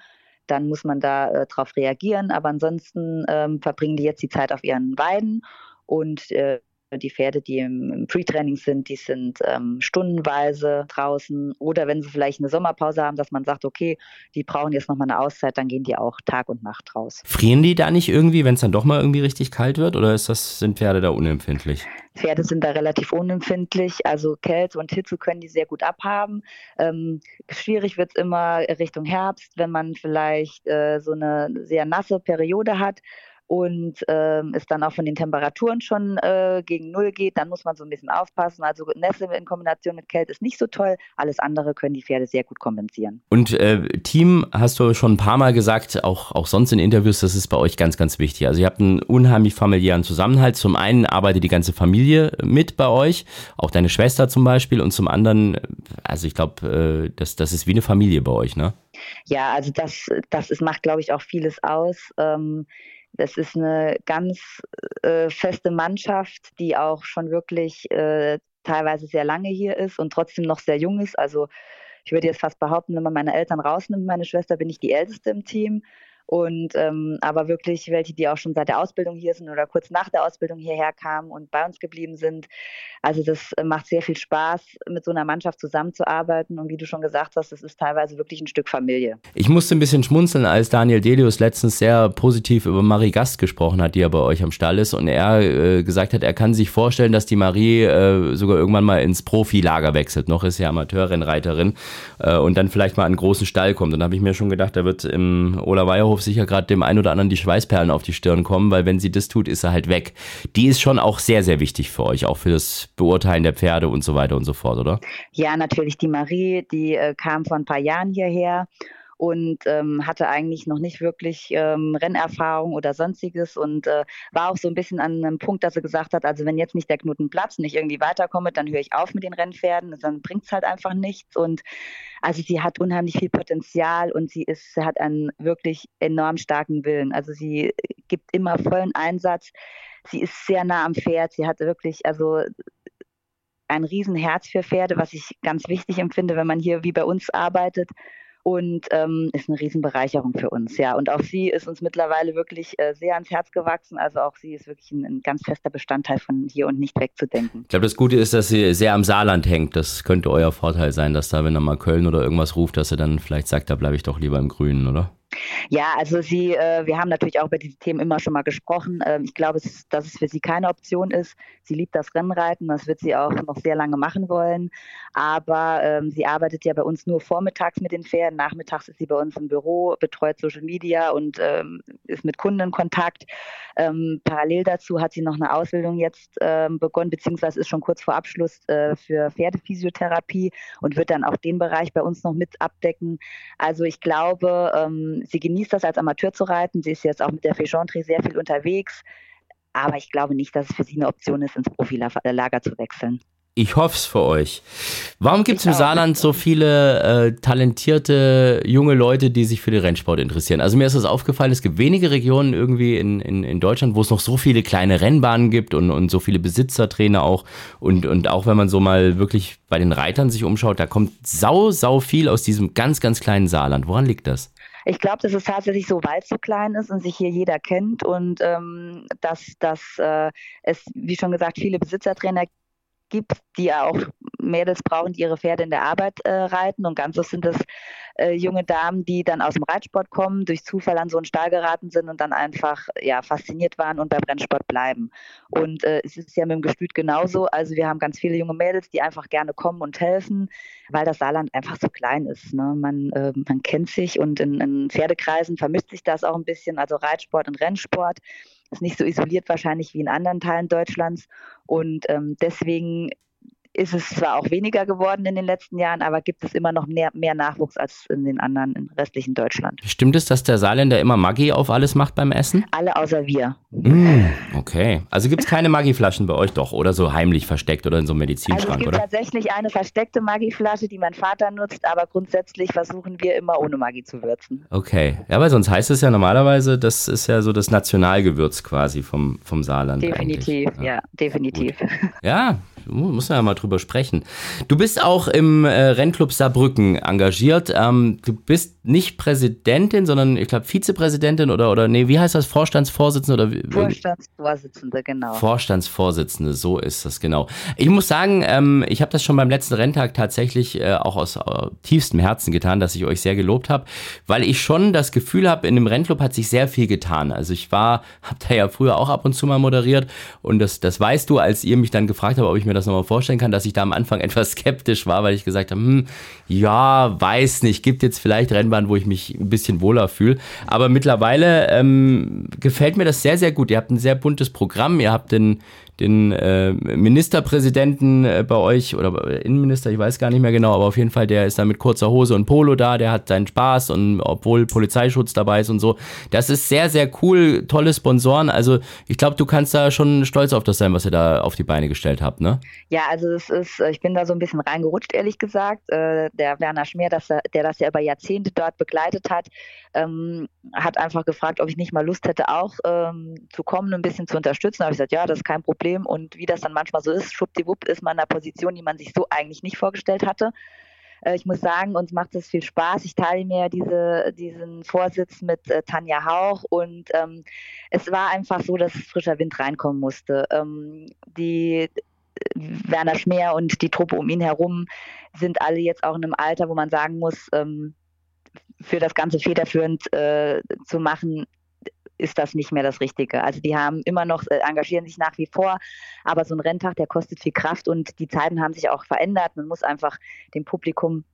Dann muss man da äh, drauf reagieren. Aber ansonsten ähm, verbringen die jetzt die Zeit auf ihren Weiden und äh, die Pferde, die im, im Pre-Training sind, die sind ähm, stundenweise draußen. Oder wenn sie vielleicht eine Sommerpause haben, dass man sagt, okay, die brauchen jetzt nochmal eine Auszeit, dann gehen die auch Tag und Nacht raus. Frieren die da nicht irgendwie, wenn es dann doch mal irgendwie richtig kalt wird? Oder ist das, sind Pferde da unempfindlich? Pferde sind da relativ unempfindlich. Also Kälte und Hitze können die sehr gut abhaben. Ähm, schwierig wird es immer Richtung Herbst, wenn man vielleicht äh, so eine sehr nasse Periode hat und ähm, es dann auch von den Temperaturen schon äh, gegen Null geht, dann muss man so ein bisschen aufpassen. Also Nässe in Kombination mit Kälte ist nicht so toll. Alles andere können die Pferde sehr gut kompensieren. Und äh, Team hast du schon ein paar Mal gesagt, auch, auch sonst in Interviews, das ist bei euch ganz, ganz wichtig. Also ihr habt einen unheimlich familiären Zusammenhalt. Zum einen arbeitet die ganze Familie mit bei euch, auch deine Schwester zum Beispiel, und zum anderen, also ich glaube, äh, das, das ist wie eine Familie bei euch, ne? Ja, also das, das ist, macht, glaube ich, auch vieles aus. Ähm, das ist eine ganz äh, feste Mannschaft, die auch schon wirklich äh, teilweise sehr lange hier ist und trotzdem noch sehr jung ist. Also ich würde jetzt fast behaupten, wenn man meine Eltern rausnimmt, meine Schwester, bin ich die Älteste im Team. Und ähm, aber wirklich welche, die auch schon seit der Ausbildung hier sind oder kurz nach der Ausbildung hierher kamen und bei uns geblieben sind. Also das macht sehr viel Spaß, mit so einer Mannschaft zusammenzuarbeiten. Und wie du schon gesagt hast, das ist teilweise wirklich ein Stück Familie. Ich musste ein bisschen schmunzeln, als Daniel Delius letztens sehr positiv über Marie Gast gesprochen hat, die ja bei euch am Stall ist. Und er äh, gesagt hat, er kann sich vorstellen, dass die Marie äh, sogar irgendwann mal ins Profilager wechselt. Noch ist sie Amateurrennreiterin äh, und dann vielleicht mal an einen großen Stall kommt. Und da habe ich mir schon gedacht, da wird im Ola Weierhof Bahnhof sicher gerade dem einen oder anderen die Schweißperlen auf die Stirn kommen, weil wenn sie das tut, ist er halt weg. Die ist schon auch sehr, sehr wichtig für euch, auch für das Beurteilen der Pferde und so weiter und so fort, oder? Ja, natürlich. Die Marie, die äh, kam vor ein paar Jahren hierher und ähm, hatte eigentlich noch nicht wirklich ähm, Rennerfahrung oder sonstiges und äh, war auch so ein bisschen an einem Punkt, dass sie gesagt hat, also wenn jetzt nicht der Knoten platzt und ich irgendwie weiterkomme, dann höre ich auf mit den Rennpferden, dann bringt es halt einfach nichts und also sie hat unheimlich viel Potenzial und sie ist, sie hat einen wirklich enorm starken Willen. Also sie gibt immer vollen Einsatz. Sie ist sehr nah am Pferd. Sie hat wirklich, also ein Riesenherz für Pferde, was ich ganz wichtig empfinde, wenn man hier wie bei uns arbeitet und ähm, ist eine Riesenbereicherung für uns. Ja, und auch sie ist uns mittlerweile wirklich äh, sehr ans Herz gewachsen. Also auch sie ist wirklich ein, ein, ganz fester Bestandteil von hier und nicht wegzudenken. Ich glaube, das Gute ist, dass sie sehr am Saarland hängt. Das könnte euer Vorteil sein, dass da, wenn er mal Köln oder irgendwas ruft, dass er dann vielleicht sagt, da bleibe ich doch lieber im Grünen, oder? Ja, also sie, äh, wir haben natürlich auch über diese Themen immer schon mal gesprochen. Ähm, ich glaube, es, dass es für sie keine Option ist. Sie liebt das Rennreiten, das wird sie auch noch sehr lange machen wollen. Aber ähm, sie arbeitet ja bei uns nur vormittags mit den Pferden. Nachmittags ist sie bei uns im Büro, betreut Social Media und ähm, ist mit Kunden in Kontakt. Ähm, parallel dazu hat sie noch eine Ausbildung jetzt ähm, begonnen, beziehungsweise ist schon kurz vor Abschluss äh, für Pferdephysiotherapie und wird dann auch den Bereich bei uns noch mit abdecken. Also ich glaube, ähm, sie genießt das als Amateur zu reiten. Sie ist jetzt auch mit der Féchanterie sehr viel unterwegs. Aber ich glaube nicht, dass es für sie eine Option ist, ins Profilager zu wechseln. Ich hoffe es für euch. Warum gibt es im Saarland so viele äh, talentierte junge Leute, die sich für den Rennsport interessieren? Also mir ist das aufgefallen, es gibt wenige Regionen irgendwie in, in, in Deutschland, wo es noch so viele kleine Rennbahnen gibt und, und so viele Besitzertrainer auch. Und, und auch wenn man so mal wirklich bei den Reitern sich umschaut, da kommt sau, sau viel aus diesem ganz, ganz kleinen Saarland. Woran liegt das? Ich glaube, dass es tatsächlich so, weil es so klein ist und sich hier jeder kennt und ähm, dass, dass äh, es, wie schon gesagt, viele Besitzertrainer gibt, die ja auch Mädels brauchen, die ihre Pferde in der Arbeit äh, reiten. Und ganz oft sind es äh, junge Damen, die dann aus dem Reitsport kommen, durch Zufall an so einen Stall geraten sind und dann einfach ja, fasziniert waren und beim Rennsport bleiben. Und äh, es ist ja mit dem Gestüt genauso. Also wir haben ganz viele junge Mädels, die einfach gerne kommen und helfen, weil das Saarland einfach so klein ist. Ne? Man, äh, man kennt sich und in, in Pferdekreisen vermisst sich das auch ein bisschen, also Reitsport und Rennsport ist nicht so isoliert wahrscheinlich wie in anderen Teilen Deutschlands. Und ähm, deswegen ist es zwar auch weniger geworden in den letzten Jahren, aber gibt es immer noch mehr, mehr Nachwuchs als in den anderen im restlichen Deutschland. Stimmt es, dass der Saarländer immer Maggi auf alles macht beim Essen? Alle außer wir. Mm, okay. Also gibt es keine Maggi-Flaschen bei euch doch oder so heimlich versteckt oder in so einem Medizinschrank, also es gibt oder? tatsächlich eine versteckte Maggi-Flasche, die mein Vater nutzt, aber grundsätzlich versuchen wir immer ohne Maggi zu würzen. Okay. Ja, weil sonst heißt es ja normalerweise, das ist ja so das Nationalgewürz quasi vom, vom Saarland. Definitiv, ja, ja, definitiv. Gut. Ja, muss man ja mal drüber sprechen. Du bist auch im äh, Rennclub Saarbrücken engagiert. Ähm, du bist nicht Präsidentin, sondern ich glaube Vizepräsidentin oder, oder nee, wie heißt das? Vorstandsvorsitzende oder Vorstandsvorsitzende, genau. Vorstandsvorsitzende, so ist das genau. Ich muss sagen, ähm, ich habe das schon beim letzten Renntag tatsächlich äh, auch aus äh, tiefstem Herzen getan, dass ich euch sehr gelobt habe, weil ich schon das Gefühl habe, in dem Rennclub hat sich sehr viel getan. Also ich war, habe da ja früher auch ab und zu mal moderiert und das, das weißt du, als ihr mich dann gefragt habt, ob ich mir das nochmal vorstellen kann, dass ich da am Anfang [laughs] etwas skeptisch war, weil ich gesagt habe, hm, ja, weiß nicht, gibt jetzt vielleicht Rennbahn, wo ich mich ein bisschen wohler fühle. Aber mittlerweile ähm, gefällt mir das sehr, sehr gut. Ihr habt ein sehr buntes Programm, ihr habt den den äh, Ministerpräsidenten äh, bei euch oder Innenminister, ich weiß gar nicht mehr genau, aber auf jeden Fall, der ist da mit kurzer Hose und Polo da, der hat seinen Spaß und obwohl Polizeischutz dabei ist und so. Das ist sehr, sehr cool, tolle Sponsoren. Also ich glaube, du kannst da schon stolz auf das sein, was ihr da auf die Beine gestellt habt, ne? Ja, also es ist, ich bin da so ein bisschen reingerutscht, ehrlich gesagt. Äh, der Werner Schmier, das, der das ja über Jahrzehnte dort begleitet hat, ähm, hat einfach gefragt, ob ich nicht mal Lust hätte, auch ähm, zu kommen, ein bisschen zu unterstützen. Da habe ich gesagt, ja, das ist kein Problem. Und wie das dann manchmal so ist, schwuppdiwupp ist man in einer Position, die man sich so eigentlich nicht vorgestellt hatte. Äh, ich muss sagen, uns macht es viel Spaß. Ich teile mir diese, diesen Vorsitz mit äh, Tanja Hauch und ähm, es war einfach so, dass frischer Wind reinkommen musste. Ähm, die äh, Werner Schmer und die Truppe um ihn herum sind alle jetzt auch in einem Alter, wo man sagen muss, ähm, für das Ganze federführend äh, zu machen, ist das nicht mehr das Richtige. Also die haben immer noch, äh, engagieren sich nach wie vor, aber so ein Renntag, der kostet viel Kraft und die Zeiten haben sich auch verändert. Man muss einfach dem Publikum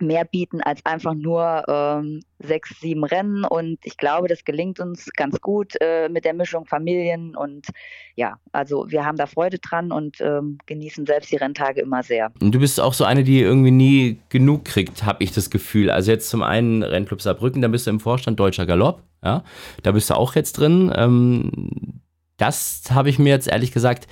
mehr bieten als einfach nur ähm, sechs, sieben Rennen. Und ich glaube, das gelingt uns ganz gut äh, mit der Mischung Familien. Und ja, also wir haben da Freude dran und ähm, genießen selbst die Renntage immer sehr. Und du bist auch so eine, die irgendwie nie genug kriegt, habe ich das Gefühl. Also jetzt zum einen Rennclub Saarbrücken, da bist du im Vorstand Deutscher Galopp. Ja, da bist du auch jetzt drin. Ähm, das habe ich mir jetzt ehrlich gesagt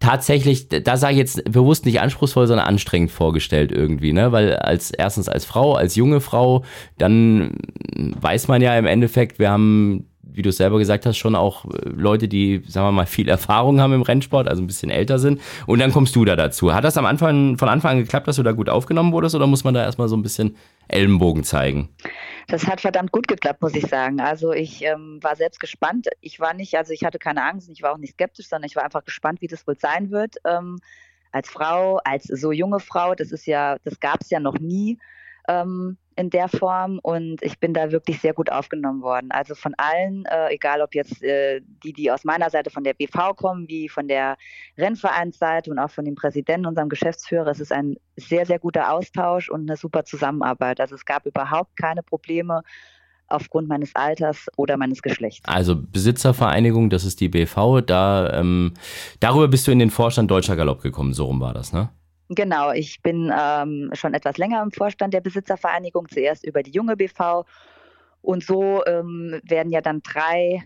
tatsächlich, da sage ich jetzt bewusst nicht anspruchsvoll, sondern anstrengend vorgestellt irgendwie, ne? Weil als erstens als Frau, als junge Frau, dann weiß man ja im Endeffekt, wir haben wie du es selber gesagt hast, schon auch äh, Leute, die, sagen wir mal, viel Erfahrung haben im Rennsport, also ein bisschen älter sind. Und dann kommst du da dazu. Hat das am Anfang, von Anfang an geklappt, dass du da gut aufgenommen wurdest oder muss man da erstmal so ein bisschen Ellenbogen zeigen? Das hat verdammt gut geklappt, muss ich sagen. Also ich ähm, war selbst gespannt. Ich war nicht, also ich hatte keine Angst, ich war auch nicht skeptisch, sondern ich war einfach gespannt, wie das wohl sein wird. Ähm, als Frau, als so junge Frau, das ist ja, das gab es ja noch nie ähm, in der Form und ich bin da wirklich sehr gut aufgenommen worden. Also von allen, äh, egal ob jetzt äh, die, die aus meiner Seite von der BV kommen, wie von der Rennvereinsseite und auch von dem Präsidenten, unserem Geschäftsführer, es ist ein sehr, sehr guter Austausch und eine super Zusammenarbeit. Also es gab überhaupt keine Probleme aufgrund meines Alters oder meines Geschlechts. Also Besitzervereinigung, das ist die BV, da ähm, darüber bist du in den Vorstand Deutscher Galopp gekommen, so rum war das, ne? Genau, ich bin ähm, schon etwas länger im Vorstand der Besitzervereinigung, zuerst über die junge BV. Und so ähm, werden ja dann drei,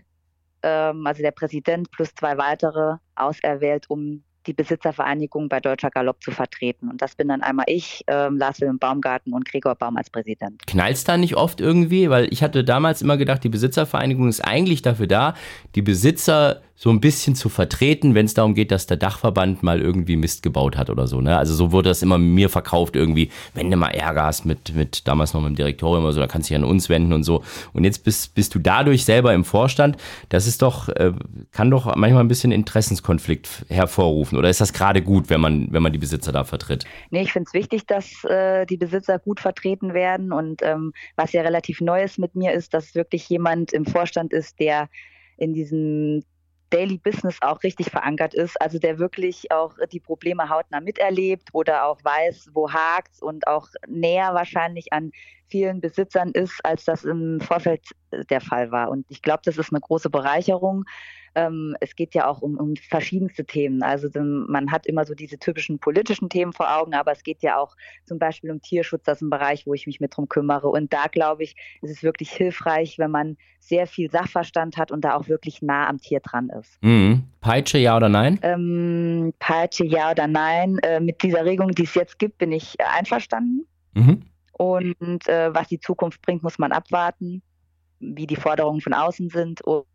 ähm, also der Präsident plus zwei weitere, auserwählt, um die Besitzervereinigung bei Deutscher Galopp zu vertreten. Und das bin dann einmal ich, ähm, Lars Wilhelm Baumgarten und Gregor Baum als Präsident. Knallst da nicht oft irgendwie? Weil ich hatte damals immer gedacht, die Besitzervereinigung ist eigentlich dafür da, die Besitzer so ein bisschen zu vertreten, wenn es darum geht, dass der Dachverband mal irgendwie Mist gebaut hat oder so. Ne? Also so wurde das immer mir verkauft irgendwie, wenn du mal Ärger hast mit, mit damals noch mit dem Direktorium oder so, da kannst du dich an uns wenden und so. Und jetzt bist, bist du dadurch selber im Vorstand. Das ist doch, äh, kann doch manchmal ein bisschen Interessenskonflikt hervorrufen. Oder ist das gerade gut, wenn man, wenn man die Besitzer da vertritt? Nee, ich finde es wichtig, dass äh, die Besitzer gut vertreten werden. Und ähm, was ja relativ neu ist mit mir, ist, dass wirklich jemand im Vorstand ist, der in diesem Daily Business auch richtig verankert ist, also der wirklich auch die Probleme hautnah miterlebt oder auch weiß, wo hakt und auch näher wahrscheinlich an vielen Besitzern ist, als das im Vorfeld der Fall war. Und ich glaube, das ist eine große Bereicherung, ähm, es geht ja auch um, um verschiedenste Themen. Also man hat immer so diese typischen politischen Themen vor Augen, aber es geht ja auch zum Beispiel um Tierschutz, das ist ein Bereich, wo ich mich mit drum kümmere. Und da glaube ich, ist es wirklich hilfreich, wenn man sehr viel Sachverstand hat und da auch wirklich nah am Tier dran ist. Mhm. Peitsche, ja oder nein? Ähm, Peitsche, ja oder nein. Äh, mit dieser Regelung, die es jetzt gibt, bin ich einverstanden. Mhm. Und äh, was die Zukunft bringt, muss man abwarten, wie die Forderungen von außen sind und,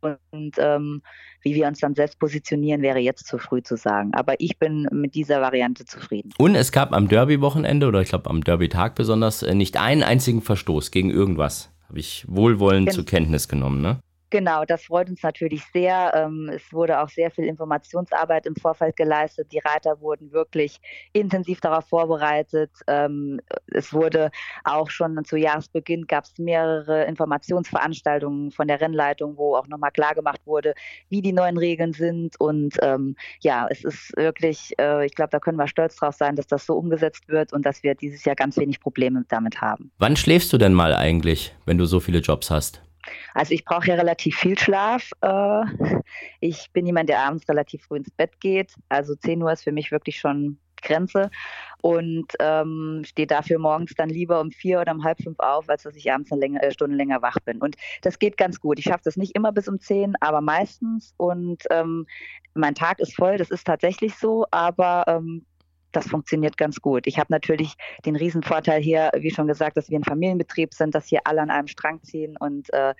und ähm, wie wir uns dann selbst positionieren, wäre jetzt zu früh zu sagen. Aber ich bin mit dieser Variante zufrieden. Und es gab am Derby-Wochenende oder ich glaube am Derby-Tag besonders äh, nicht einen einzigen Verstoß gegen irgendwas. Habe ich wohlwollend Gen zur Kenntnis genommen, ne? Genau, das freut uns natürlich sehr. Ähm, es wurde auch sehr viel Informationsarbeit im Vorfeld geleistet. Die Reiter wurden wirklich intensiv darauf vorbereitet. Ähm, es wurde auch schon zu Jahresbeginn gab es mehrere Informationsveranstaltungen von der Rennleitung, wo auch nochmal klar gemacht wurde, wie die neuen Regeln sind. Und ähm, ja, es ist wirklich, äh, ich glaube, da können wir stolz drauf sein, dass das so umgesetzt wird und dass wir dieses Jahr ganz wenig Probleme damit haben. Wann schläfst du denn mal eigentlich, wenn du so viele Jobs hast? Also ich brauche ja relativ viel Schlaf. Äh, ich bin jemand, der abends relativ früh ins Bett geht. Also 10 Uhr ist für mich wirklich schon Grenze und ähm, stehe dafür morgens dann lieber um vier oder um halb fünf auf, als dass ich abends eine länger, äh, Stunde länger wach bin. Und das geht ganz gut. Ich schaffe das nicht immer bis um zehn, aber meistens. Und ähm, mein Tag ist voll, das ist tatsächlich so, aber ähm, das funktioniert ganz gut. Ich habe natürlich den Riesenvorteil hier, wie schon gesagt, dass wir ein Familienbetrieb sind, dass hier alle an einem Strang ziehen und äh,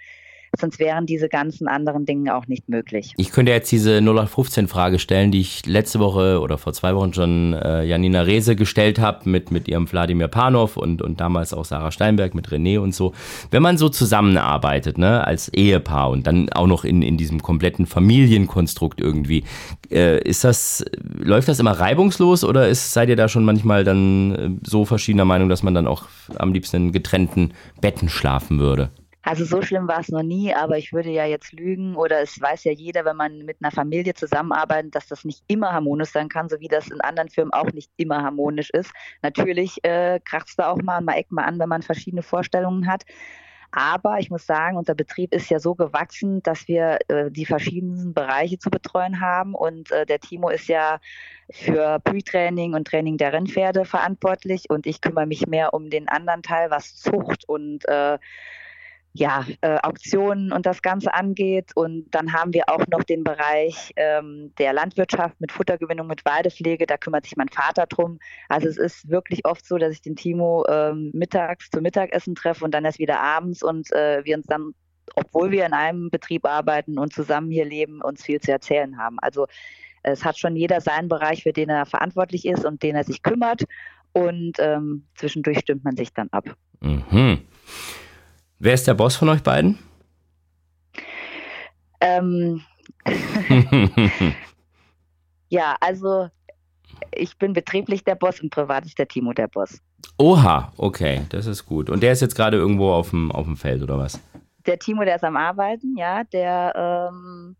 sonst wären diese ganzen anderen Dinge auch nicht möglich. Ich könnte jetzt diese 0815-Frage stellen, die ich letzte Woche oder vor zwei Wochen schon äh, Janina Rehse gestellt habe mit, mit ihrem Wladimir Panov und, und damals auch Sarah Steinberg mit René und so. Wenn man so zusammenarbeitet, ne, als Ehepaar und dann auch noch in, in diesem kompletten Familienkonstrukt irgendwie, äh, ist das, läuft das immer reibungslos oder ist, seid ihr da schon manchmal dann äh, so verschiedener Meinung, dass man dann auch am liebsten in getrennten Betten schlafen würde? Also so schlimm war es noch nie, aber ich würde ja jetzt lügen oder es weiß ja jeder, wenn man mit einer Familie zusammenarbeitet, dass das nicht immer harmonisch sein kann, so wie das in anderen Firmen auch nicht immer harmonisch ist. Natürlich äh, kracht es da auch mal, mal eckt mal an, wenn man verschiedene Vorstellungen hat. Aber ich muss sagen, unser Betrieb ist ja so gewachsen, dass wir äh, die verschiedenen Bereiche zu betreuen haben. Und äh, der Timo ist ja für Pre-Training und Training der Rennpferde verantwortlich. Und ich kümmere mich mehr um den anderen Teil, was Zucht und äh, ja, äh, Auktionen und das Ganze angeht. Und dann haben wir auch noch den Bereich ähm, der Landwirtschaft mit Futtergewinnung, mit Weidepflege. Da kümmert sich mein Vater drum. Also es ist wirklich oft so, dass ich den Timo ähm, mittags zum Mittagessen treffe und dann erst wieder abends und äh, wir uns dann, obwohl wir in einem Betrieb arbeiten und zusammen hier leben, uns viel zu erzählen haben. Also es hat schon jeder seinen Bereich, für den er verantwortlich ist und den er sich kümmert. Und ähm, zwischendurch stimmt man sich dann ab. Mhm. Wer ist der Boss von euch beiden? Ähm, [laughs] ja, also ich bin betrieblich der Boss und privat ist der Timo der Boss. Oha, okay, das ist gut. Und der ist jetzt gerade irgendwo auf dem, auf dem Feld oder was? Der Timo, der ist am Arbeiten, ja, der ähm,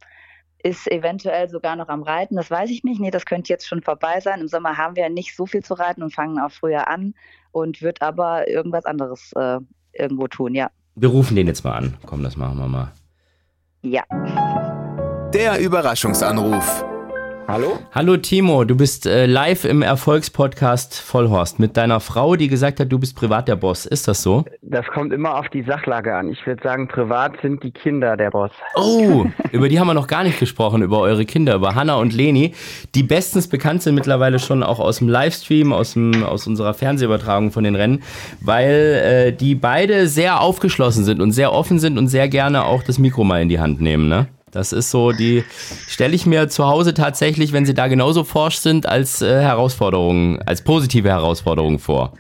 ist eventuell sogar noch am Reiten, das weiß ich nicht. Nee, das könnte jetzt schon vorbei sein. Im Sommer haben wir nicht so viel zu reiten und fangen auch früher an und wird aber irgendwas anderes äh, irgendwo tun, ja. Wir rufen den jetzt mal an. Komm, das machen wir mal. Ja. Der Überraschungsanruf. Hallo? Hallo Timo, du bist äh, live im Erfolgspodcast Vollhorst mit deiner Frau, die gesagt hat, du bist privat der Boss. Ist das so? Das kommt immer auf die Sachlage an. Ich würde sagen, privat sind die Kinder der Boss. Oh, [laughs] über die haben wir noch gar nicht gesprochen, über eure Kinder, über Hanna und Leni, die bestens bekannt sind mittlerweile schon auch aus dem Livestream, aus, dem, aus unserer Fernsehübertragung von den Rennen, weil äh, die beide sehr aufgeschlossen sind und sehr offen sind und sehr gerne auch das Mikro mal in die Hand nehmen, ne? Das ist so, die stelle ich mir zu Hause tatsächlich, wenn sie da genauso forsch sind, als äh, Herausforderung, als positive Herausforderung vor.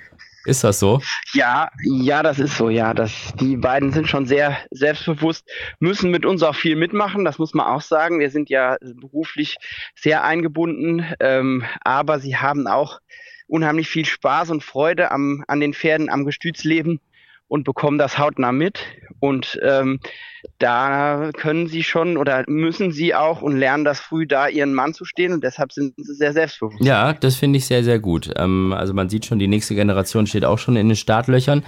Ist das so? Ja, ja, das ist so, ja. Das, die beiden sind schon sehr selbstbewusst, müssen mit uns auch viel mitmachen, das muss man auch sagen. Wir sind ja beruflich sehr eingebunden, ähm, aber sie haben auch unheimlich viel Spaß und Freude am, an den Pferden, am Gestützleben und bekommen das hautnah mit. Und ähm, da können sie schon oder müssen sie auch und lernen das früh da ihren Mann zu stehen und deshalb sind sie sehr selbstbewusst. Ja, das finde ich sehr, sehr gut. Ähm, also man sieht schon, die nächste Generation steht auch schon in den Startlöchern.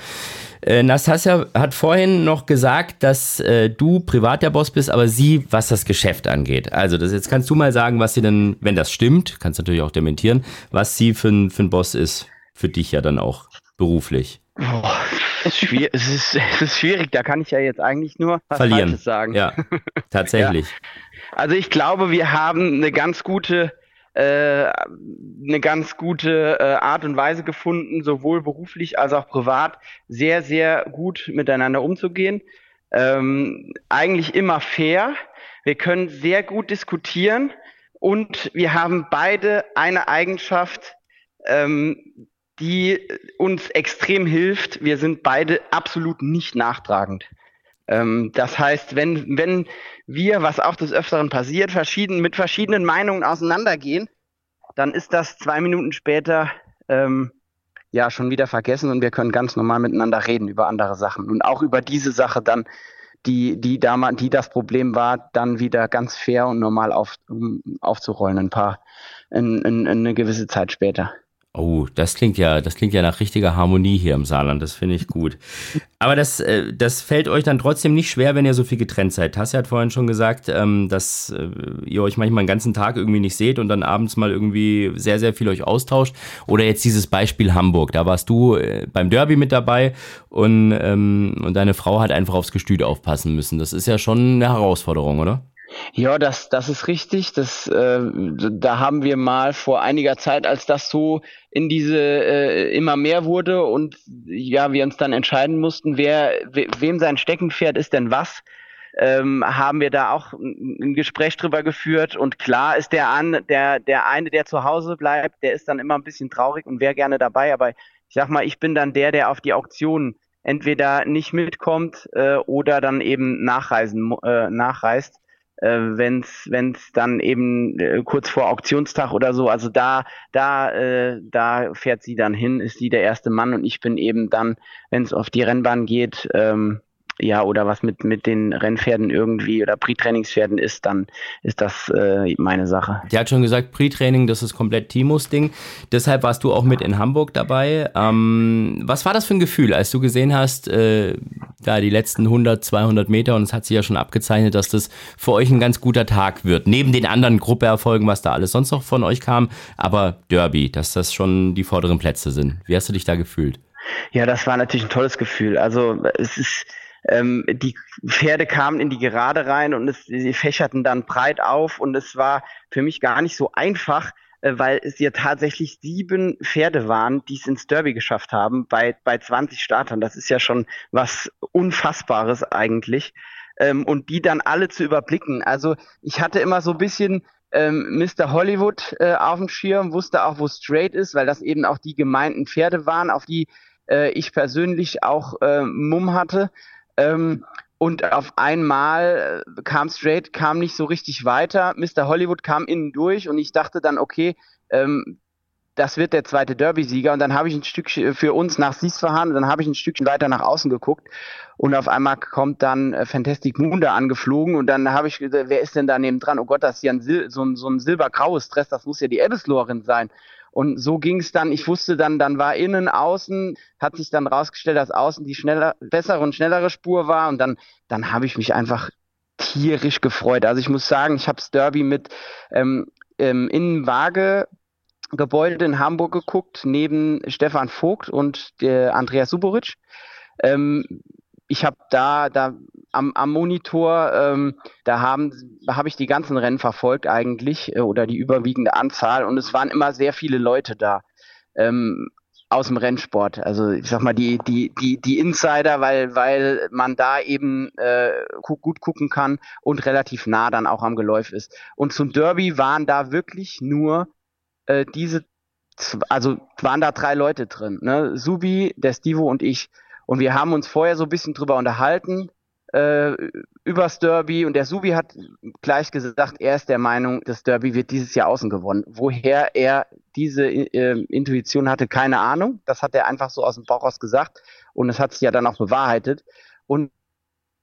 Äh, Nastasia hat vorhin noch gesagt, dass äh, du privat der Boss bist, aber sie, was das Geschäft angeht. Also das, jetzt kannst du mal sagen, was sie denn, wenn das stimmt, kannst du natürlich auch dementieren, was sie für für ein Boss ist, für dich ja dann auch beruflich. Boah, es, ist es, ist, [laughs] es ist schwierig, da kann ich ja jetzt eigentlich nur was Verlieren. Falsches sagen. Ja, [laughs] tatsächlich. ja. Also ich glaube, wir haben eine ganz gute äh, eine ganz gute äh, Art und Weise gefunden, sowohl beruflich als auch privat sehr, sehr gut miteinander umzugehen. Ähm, eigentlich immer fair. Wir können sehr gut diskutieren und wir haben beide eine Eigenschaft, ähm, die uns extrem hilft. Wir sind beide absolut nicht nachtragend. Ähm, das heißt, wenn, wenn wir, was auch des Öfteren passiert, verschieden, mit verschiedenen Meinungen auseinandergehen, dann ist das zwei Minuten später ähm, ja schon wieder vergessen und wir können ganz normal miteinander reden über andere Sachen und auch über diese Sache dann, die, die damals, die das Problem war, dann wieder ganz fair und normal auf, um, aufzurollen, ein paar, in, in, in eine gewisse Zeit später. Oh, das klingt ja, das klingt ja nach richtiger Harmonie hier im Saarland. Das finde ich gut. Aber das, äh, das fällt euch dann trotzdem nicht schwer, wenn ihr so viel getrennt seid. Tassia hat vorhin schon gesagt, ähm, dass äh, ihr euch manchmal den ganzen Tag irgendwie nicht seht und dann abends mal irgendwie sehr, sehr viel euch austauscht. Oder jetzt dieses Beispiel Hamburg. Da warst du äh, beim Derby mit dabei und, ähm, und deine Frau hat einfach aufs Gestüt aufpassen müssen. Das ist ja schon eine Herausforderung, oder? Ja, das, das ist richtig. Das, äh, da haben wir mal vor einiger Zeit, als das so in diese äh, immer mehr wurde und ja, wir uns dann entscheiden mussten, wer we, wem sein Steckenpferd ist denn was, ähm, haben wir da auch ein Gespräch drüber geführt und klar ist der an, der, der eine, der zu Hause bleibt, der ist dann immer ein bisschen traurig und wäre gerne dabei, aber ich sag mal, ich bin dann der, der auf die Auktion entweder nicht mitkommt äh, oder dann eben nachreisen, äh, nachreist äh, wenn es dann eben äh, kurz vor Auktionstag oder so, also da da äh, da fährt sie dann hin, ist sie der erste Mann und ich bin eben dann, wenn es auf die Rennbahn geht, ähm, ja, oder was mit, mit den Rennpferden irgendwie oder Pre-Trainingspferden ist, dann ist das äh, meine Sache. Der hat schon gesagt, Pre-Training, das ist komplett Timos Ding. Deshalb warst du auch mit in Hamburg dabei. Ähm, was war das für ein Gefühl, als du gesehen hast, äh, da die letzten 100, 200 Meter und es hat sich ja schon abgezeichnet, dass das für euch ein ganz guter Tag wird. Neben den anderen Gruppeerfolgen, was da alles sonst noch von euch kam, aber Derby, dass das schon die vorderen Plätze sind. Wie hast du dich da gefühlt? Ja, das war natürlich ein tolles Gefühl. Also es ist ähm, die Pferde kamen in die Gerade rein und es, sie fächerten dann breit auf und es war für mich gar nicht so einfach, äh, weil es ja tatsächlich sieben Pferde waren, die es ins Derby geschafft haben bei, bei 20 Startern. Das ist ja schon was Unfassbares eigentlich. Ähm, und die dann alle zu überblicken. Also ich hatte immer so ein bisschen ähm, Mr. Hollywood äh, auf dem Schirm, wusste auch, wo Straight ist, weil das eben auch die gemeinten Pferde waren, auf die äh, ich persönlich auch äh, Mumm hatte. Ähm, und auf einmal äh, kam Straight, kam nicht so richtig weiter. Mr. Hollywood kam innen durch und ich dachte dann, okay, ähm, das wird der zweite Derby-Sieger. Und dann habe ich ein Stückchen für uns nach Siesverhahn, dann habe ich ein Stückchen weiter nach außen geguckt und auf einmal kommt dann äh, Fantastic Moon da angeflogen und dann habe ich gesagt, wer ist denn da neben dran? Oh Gott, das ist ja ein Sil so ein, so ein silbergraues Dress, das muss ja die Ebbeslorin sein. Und so ging es dann, ich wusste dann, dann war innen, außen, hat sich dann rausgestellt, dass außen die schneller, bessere und schnellere Spur war und dann, dann habe ich mich einfach tierisch gefreut. Also ich muss sagen, ich habe das Derby mit ähm, ähm, Innenwaage Gebäude in Hamburg geguckt, neben Stefan Vogt und der Andreas Suboric. Ähm, ich habe da, da am, am Monitor, ähm, da haben habe ich die ganzen Rennen verfolgt eigentlich äh, oder die überwiegende Anzahl und es waren immer sehr viele Leute da ähm, aus dem Rennsport. Also ich sag mal die die die die Insider, weil weil man da eben äh, gut gucken kann und relativ nah dann auch am Geläuf ist. Und zum Derby waren da wirklich nur äh, diese also waren da drei Leute drin, ne? Subi, der Stivo und ich. Und wir haben uns vorher so ein bisschen drüber unterhalten, äh, übers Derby und der Subi hat gleich gesagt, er ist der Meinung, das Derby wird dieses Jahr außen gewonnen. Woher er diese äh, Intuition hatte, keine Ahnung. Das hat er einfach so aus dem Bauch raus gesagt und es hat sich ja dann auch bewahrheitet. Und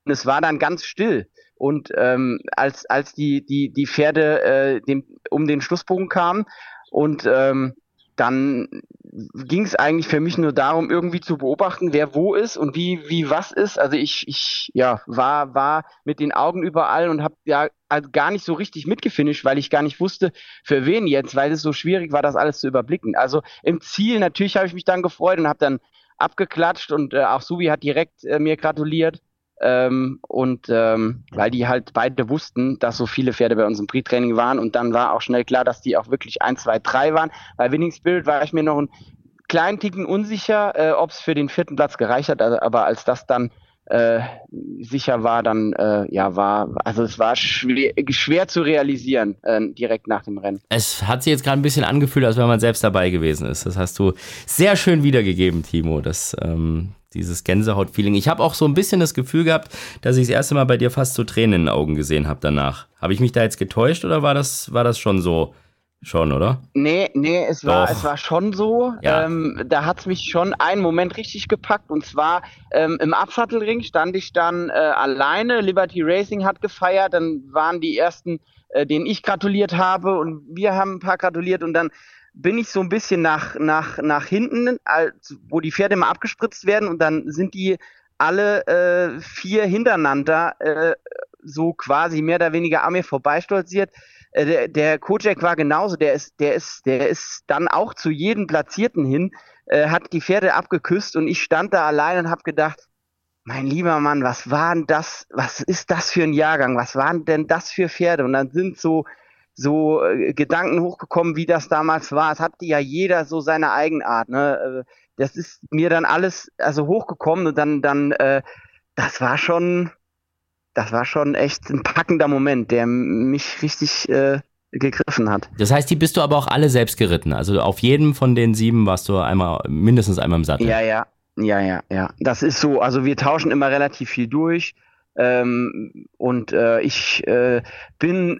es war dann ganz still. Und ähm, als, als die, die, die Pferde äh, dem, um den Schlussbogen kamen und ähm, dann ging es eigentlich für mich nur darum, irgendwie zu beobachten, wer wo ist und wie, wie was ist. Also ich, ich ja, war, war mit den Augen überall und habe ja also gar nicht so richtig mitgefinisht, weil ich gar nicht wusste, für wen jetzt, weil es so schwierig war, das alles zu überblicken. Also im Ziel natürlich habe ich mich dann gefreut und habe dann abgeklatscht und äh, auch Subi hat direkt äh, mir gratuliert. Ähm, und ähm, weil die halt beide wussten, dass so viele Pferde bei uns im Pre-Training waren und dann war auch schnell klar, dass die auch wirklich 1, 2, 3 waren. Bei Winning Spirit war ich mir noch einen kleinen Ticken unsicher, äh, ob es für den vierten Platz gereicht hat, aber als das dann äh, sicher war, dann äh, ja war, also es war schwer, schwer zu realisieren äh, direkt nach dem Rennen. Es hat sich jetzt gerade ein bisschen angefühlt, als wenn man selbst dabei gewesen ist. Das hast du sehr schön wiedergegeben, Timo. Das ähm, dieses Gänsehaut-Feeling. Ich habe auch so ein bisschen das Gefühl gehabt, dass ich das erste Mal bei dir fast so Tränen in den Augen gesehen habe danach. Habe ich mich da jetzt getäuscht oder war das, war das schon so? Schon, oder? Nee, nee, es war, es war schon so. Ja. Ähm, da hat's mich schon einen Moment richtig gepackt. Und zwar ähm, im Absattelring stand ich dann äh, alleine. Liberty Racing hat gefeiert. Dann waren die ersten, äh, denen ich gratuliert habe. Und wir haben ein paar gratuliert. Und dann bin ich so ein bisschen nach, nach, nach hinten, als, wo die Pferde immer abgespritzt werden. Und dann sind die alle äh, vier hintereinander äh, so quasi mehr oder weniger an mir vorbeistolziert. Äh, der, der Kojak war genauso, der ist, der ist, der ist dann auch zu jedem Platzierten hin, äh, hat die Pferde abgeküsst und ich stand da allein und habe gedacht, mein lieber Mann, was war denn das, was ist das für ein Jahrgang, was waren denn das für Pferde? Und dann sind so, so äh, Gedanken hochgekommen, wie das damals war. Es hatte ja jeder so seine Eigenart. Ne? Äh, das ist mir dann alles also hochgekommen und dann, dann, äh, das war schon, das war schon echt ein packender Moment, der mich richtig äh, gegriffen hat. Das heißt, die bist du aber auch alle selbst geritten. Also auf jedem von den sieben warst du einmal, mindestens einmal im Sattel. Ja, ja, ja, ja, ja. Das ist so. Also wir tauschen immer relativ viel durch. Ähm, und äh, ich äh, bin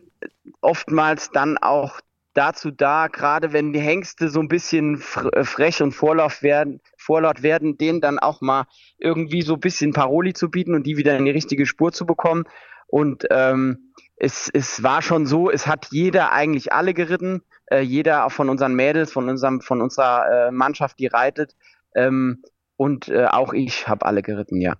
oftmals dann auch dazu da, gerade wenn die Hengste so ein bisschen äh, frech und Vorlauf werden, vorlaut werden, denen dann auch mal irgendwie so ein bisschen Paroli zu bieten und die wieder in die richtige Spur zu bekommen. Und ähm, es, es war schon so, es hat jeder eigentlich alle geritten, äh, jeder auch von unseren Mädels, von unserem, von unserer äh, Mannschaft, die reitet. Ähm, und äh, auch ich habe alle geritten, ja.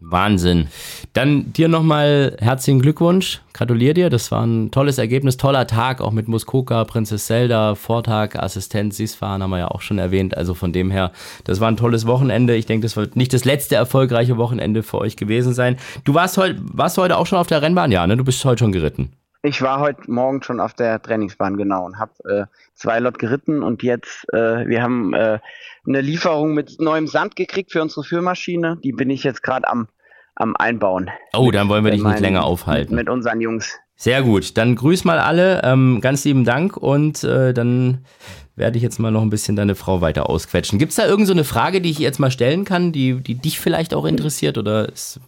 Wahnsinn. Dann dir nochmal herzlichen Glückwunsch. Gratuliere dir. Das war ein tolles Ergebnis, toller Tag, auch mit Muskoka, Prinzess Zelda, Vortag, Assistent Sisfahan haben wir ja auch schon erwähnt. Also von dem her, das war ein tolles Wochenende. Ich denke, das wird nicht das letzte erfolgreiche Wochenende für euch gewesen sein. Du warst heute, warst heute auch schon auf der Rennbahn? Ja, ne? Du bist heute schon geritten. Ich war heute Morgen schon auf der Trainingsbahn, genau, und habe äh, zwei Lot geritten und jetzt, äh, wir haben äh, eine Lieferung mit neuem Sand gekriegt für unsere Führmaschine. Die bin ich jetzt gerade am, am Einbauen. Oh, dann wollen wir dich nicht länger aufhalten. Mit, mit unseren Jungs. Sehr gut, dann grüß mal alle, ähm, ganz lieben Dank und äh, dann werde ich jetzt mal noch ein bisschen deine Frau weiter ausquetschen. Gibt es da irgendeine so Frage, die ich jetzt mal stellen kann, die, die dich vielleicht auch interessiert oder ist,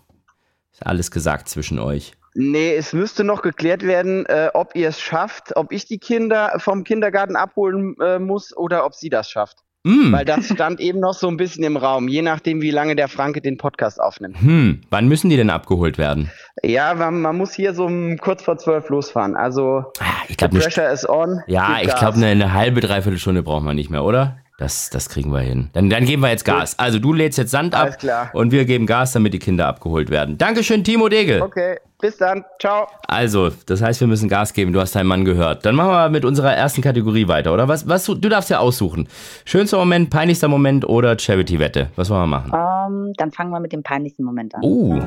ist alles gesagt zwischen euch? Nee, es müsste noch geklärt werden, äh, ob ihr es schafft, ob ich die Kinder vom Kindergarten abholen äh, muss oder ob sie das schafft. Mm. Weil das stand eben noch so ein bisschen im Raum, je nachdem, wie lange der Franke den Podcast aufnimmt. Hm, wann müssen die denn abgeholt werden? Ja, man, man muss hier so kurz vor zwölf losfahren. Also, ah, ich glaub, Pressure is on. Ja, ich glaube, eine, eine halbe, dreiviertel Stunde braucht man nicht mehr, oder? Das, das kriegen wir hin. Dann, dann geben wir jetzt Gas. Also du lädst jetzt Sand ab und wir geben Gas, damit die Kinder abgeholt werden. Dankeschön, Timo Degel. Okay, bis dann. Ciao. Also, das heißt, wir müssen Gas geben. Du hast deinen Mann gehört. Dann machen wir mit unserer ersten Kategorie weiter, oder? Was, was, du darfst ja aussuchen. Schönster Moment, peinlichster Moment oder Charity-Wette. Was wollen wir machen? Um, ähm, dann fangen wir mit dem peinlichsten Moment an. Uh.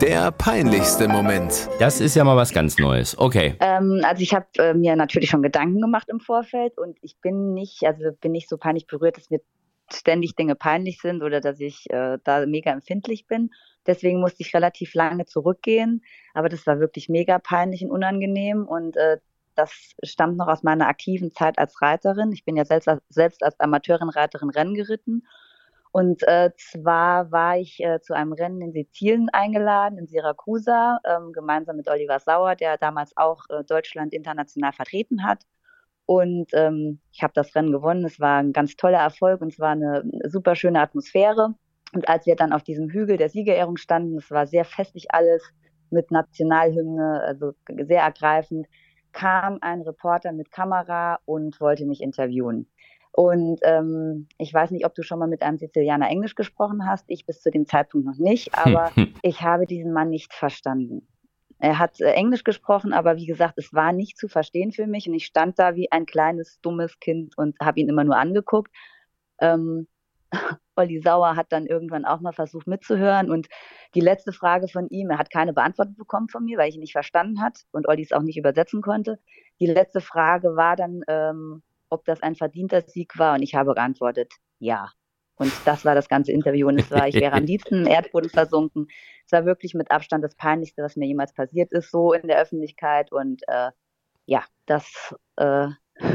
Der peinlichste Moment. Das ist ja mal was ganz Neues. Okay. Ähm, also ich habe äh, mir natürlich schon Gedanken gemacht im Vorfeld und ich bin nicht, also bin nicht so peinlich berührt, dass mir ständig Dinge peinlich sind oder dass ich äh, da mega empfindlich bin. Deswegen musste ich relativ lange zurückgehen. Aber das war wirklich mega peinlich und unangenehm und äh, das stammt noch aus meiner aktiven Zeit als Reiterin. Ich bin ja selbst, selbst als Amateurin Reiterin Rennen geritten und äh, zwar war ich äh, zu einem Rennen in Sizilien eingeladen, in Siracusa, ähm, gemeinsam mit Oliver Sauer, der damals auch äh, Deutschland international vertreten hat. Und ähm, ich habe das Rennen gewonnen. Es war ein ganz toller Erfolg und es war eine super schöne Atmosphäre. Und als wir dann auf diesem Hügel der Siegerehrung standen, es war sehr festlich alles mit Nationalhymne, also sehr ergreifend, kam ein Reporter mit Kamera und wollte mich interviewen. Und ähm, ich weiß nicht, ob du schon mal mit einem Sizilianer Englisch gesprochen hast. Ich bis zu dem Zeitpunkt noch nicht, aber ich habe diesen Mann nicht verstanden. Er hat äh, Englisch gesprochen, aber wie gesagt, es war nicht zu verstehen für mich und ich stand da wie ein kleines, dummes Kind und habe ihn immer nur angeguckt. Ähm, [laughs] Olli Sauer hat dann irgendwann auch mal versucht mitzuhören und die letzte Frage von ihm, er hat keine Beantwortung bekommen von mir, weil ich ihn nicht verstanden hat und Olli es auch nicht übersetzen konnte. Die letzte Frage war dann, ähm, ob das ein verdienter Sieg war und ich habe geantwortet, ja. Und das war das ganze Interview und es war, ich wäre am [laughs] liebsten im Erdboden versunken. Es war wirklich mit Abstand das Peinlichste, was mir jemals passiert ist, so in der Öffentlichkeit und äh, ja, das äh,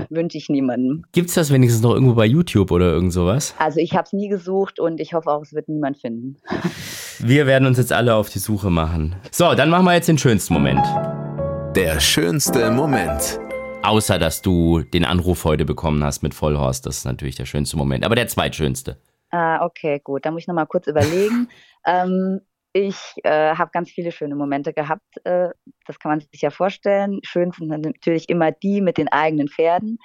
wünsche ich niemandem. Gibt es das wenigstens noch irgendwo bei YouTube oder irgend sowas? Also ich habe es nie gesucht und ich hoffe auch, es wird niemand finden. [laughs] Wir werden uns jetzt alle auf die Suche machen. So, dann machen wir jetzt den schönsten Moment. Der schönste Moment. Außer, dass du den Anruf heute bekommen hast mit Vollhorst. Das ist natürlich der schönste Moment. Aber der zweitschönste. Ah, okay, gut. Da muss ich nochmal kurz überlegen. [laughs] ähm, ich äh, habe ganz viele schöne Momente gehabt. Äh, das kann man sich ja vorstellen. Schön sind natürlich immer die mit den eigenen Pferden.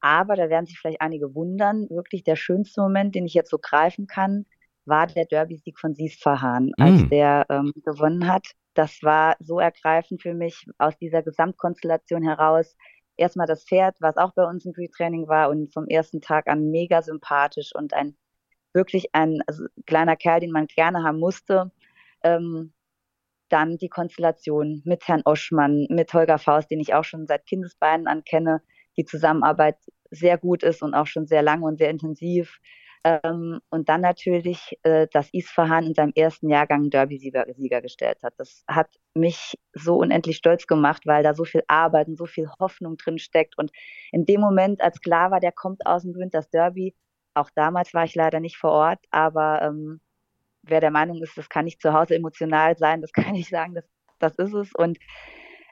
Aber da werden sich vielleicht einige wundern. Wirklich der schönste Moment, den ich jetzt so greifen kann, war der Derby-Sieg von Sies Verhahn, als mm. der ähm, gewonnen hat. Das war so ergreifend für mich aus dieser Gesamtkonstellation heraus. Erstmal das Pferd, was auch bei uns im Pre-Training war und vom ersten Tag an mega sympathisch und ein wirklich ein also, kleiner Kerl, den man gerne haben musste ähm, dann die Konstellation mit Herrn Oschmann, mit Holger Faust, den ich auch schon seit Kindesbeinen ankenne, die Zusammenarbeit sehr gut ist und auch schon sehr lange und sehr intensiv. Ähm, und dann natürlich, äh, dass Isfahan in seinem ersten Jahrgang Derby-Sieger gestellt hat. Das hat mich so unendlich stolz gemacht, weil da so viel Arbeit und so viel Hoffnung drin steckt. Und in dem Moment, als klar war, der kommt aus dem Gründ, das Derby, auch damals war ich leider nicht vor Ort, aber ähm, wer der Meinung ist, das kann nicht zu Hause emotional sein, das [laughs] kann ich sagen, das, das ist es. Und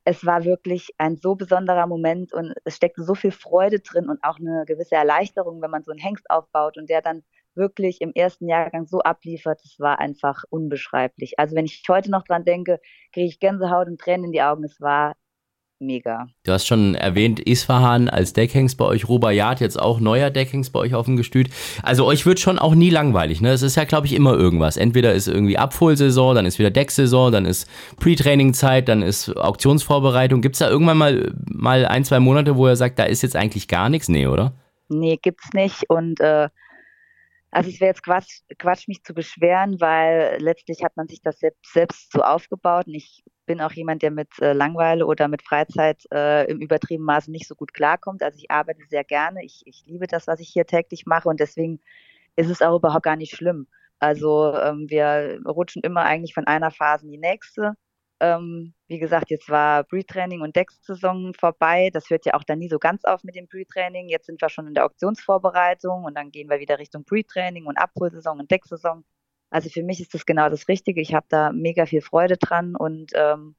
es war wirklich ein so besonderer Moment und es steckte so viel Freude drin und auch eine gewisse Erleichterung, wenn man so einen Hengst aufbaut und der dann wirklich im ersten Jahrgang so abliefert, das war einfach unbeschreiblich. Also wenn ich heute noch dran denke, kriege ich Gänsehaut und Tränen in die Augen. Es war mega. Du hast schon erwähnt, Isfahan als Deckhengst bei euch, Rubaiyat jetzt auch neuer Deckhengst bei euch auf dem Gestüt. Also euch wird schon auch nie langweilig, ne? Es ist ja, glaube ich, immer irgendwas. Entweder ist irgendwie Abholsaison, dann ist wieder Decksaison, dann ist Pre-Training-Zeit, dann ist Auktionsvorbereitung. Gibt es da irgendwann mal, mal ein, zwei Monate, wo er sagt, da ist jetzt eigentlich gar nichts? Nee, oder? Nee, gibt's nicht. Und äh, also es wäre jetzt Quatsch, Quatsch, mich zu beschweren, weil letztlich hat man sich das selbst, selbst so aufgebaut. Und ich bin auch jemand, der mit äh, Langweile oder mit Freizeit äh, im übertriebenen Maße nicht so gut klarkommt. Also ich arbeite sehr gerne. Ich, ich liebe das, was ich hier täglich mache. Und deswegen ist es auch überhaupt gar nicht schlimm. Also ähm, wir rutschen immer eigentlich von einer Phase in die nächste. Ähm, wie gesagt, jetzt war Pre-Training und Decksaison vorbei. Das hört ja auch dann nie so ganz auf mit dem Pre-Training. Jetzt sind wir schon in der Auktionsvorbereitung und dann gehen wir wieder Richtung Pre-Training und Abholsaison und Decksaison. Also für mich ist das genau das Richtige. Ich habe da mega viel Freude dran und ähm,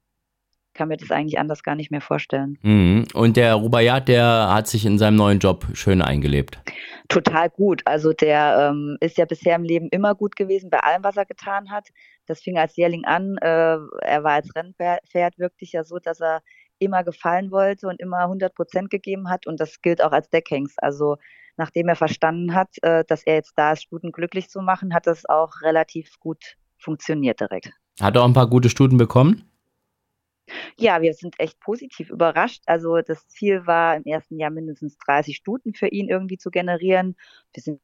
kann mir das eigentlich anders gar nicht mehr vorstellen. Mhm. Und der Rubayat, der hat sich in seinem neuen Job schön eingelebt. Total gut. Also der ähm, ist ja bisher im Leben immer gut gewesen bei allem, was er getan hat. Das fing als Jährling an. Äh, er war als Rennpferd wirklich ja so, dass er immer gefallen wollte und immer 100 Prozent gegeben hat. Und das gilt auch als Deckhengst. Also nachdem er verstanden hat, äh, dass er jetzt da ist, Stuten glücklich zu machen, hat das auch relativ gut funktioniert direkt. Hat er auch ein paar gute Stuten bekommen? Ja, wir sind echt positiv überrascht. Also das Ziel war im ersten Jahr mindestens 30 Stuten für ihn irgendwie zu generieren. Wir sind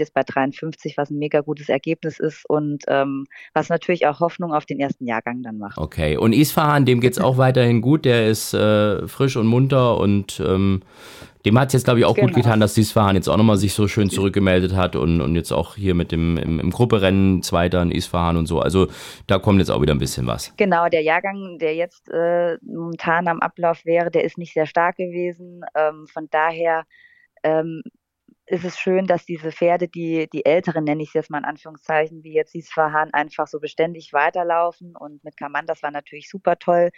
jetzt bei 53, was ein mega gutes Ergebnis ist und ähm, was natürlich auch Hoffnung auf den ersten Jahrgang dann macht. Okay, und Isfahan, dem geht es auch weiterhin gut. Der ist äh, frisch und munter und ähm, dem hat es jetzt, glaube ich, auch genau. gut getan, dass Isfahan jetzt auch nochmal sich so schön zurückgemeldet hat und, und jetzt auch hier mit dem im, im Grupperennen Zweiter in Isfahan und so. Also da kommt jetzt auch wieder ein bisschen was. Genau, der Jahrgang, der jetzt äh, momentan am Ablauf wäre, der ist nicht sehr stark gewesen. Ähm, von daher ähm, ist es schön, dass diese Pferde, die, die älteren, nenne ich es jetzt mal in Anführungszeichen, wie jetzt Isfahan, einfach so beständig weiterlaufen. Und mit Kaman, das war natürlich super toll.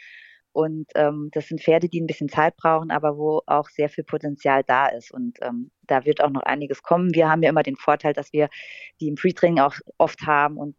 und ähm, das sind Pferde, die ein bisschen Zeit brauchen, aber wo auch sehr viel Potenzial da ist und ähm, da wird auch noch einiges kommen. Wir haben ja immer den Vorteil, dass wir die im Free-Training auch oft haben und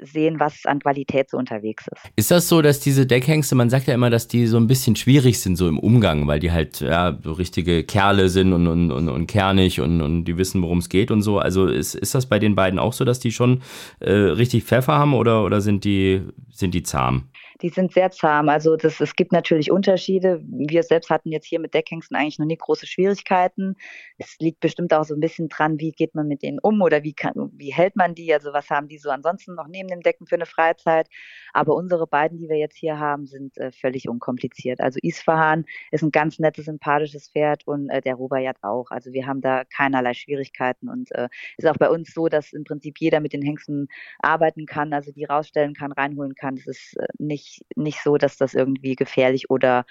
sehen, was an Qualität so unterwegs ist. Ist das so, dass diese Deckhengste, man sagt ja immer, dass die so ein bisschen schwierig sind so im Umgang, weil die halt ja, so richtige Kerle sind und, und, und, und kernig und, und die wissen, worum es geht und so. Also ist, ist das bei den beiden auch so, dass die schon äh, richtig Pfeffer haben oder, oder sind, die, sind die zahm? Die sind sehr zahm. Also das, es gibt natürlich Unterschiede. Wir selbst hatten jetzt hier mit Deckhengsten eigentlich noch nie große Schwierigkeiten. Es liegt bestimmt auch so ein bisschen dran, wie geht man mit denen um oder wie, kann, wie hält man die? Also was haben die so ansonsten noch neben dem Decken für eine Freizeit? Aber unsere beiden, die wir jetzt hier haben, sind äh, völlig unkompliziert. Also Isfahan ist ein ganz nettes, sympathisches Pferd und äh, der Rubaiyat auch. Also wir haben da keinerlei Schwierigkeiten und äh, ist auch bei uns so, dass im Prinzip jeder mit den Hengsten arbeiten kann, also die rausstellen kann, reinholen kann. Das ist äh, nicht nicht, so, dass das irgendwie gefährlich oder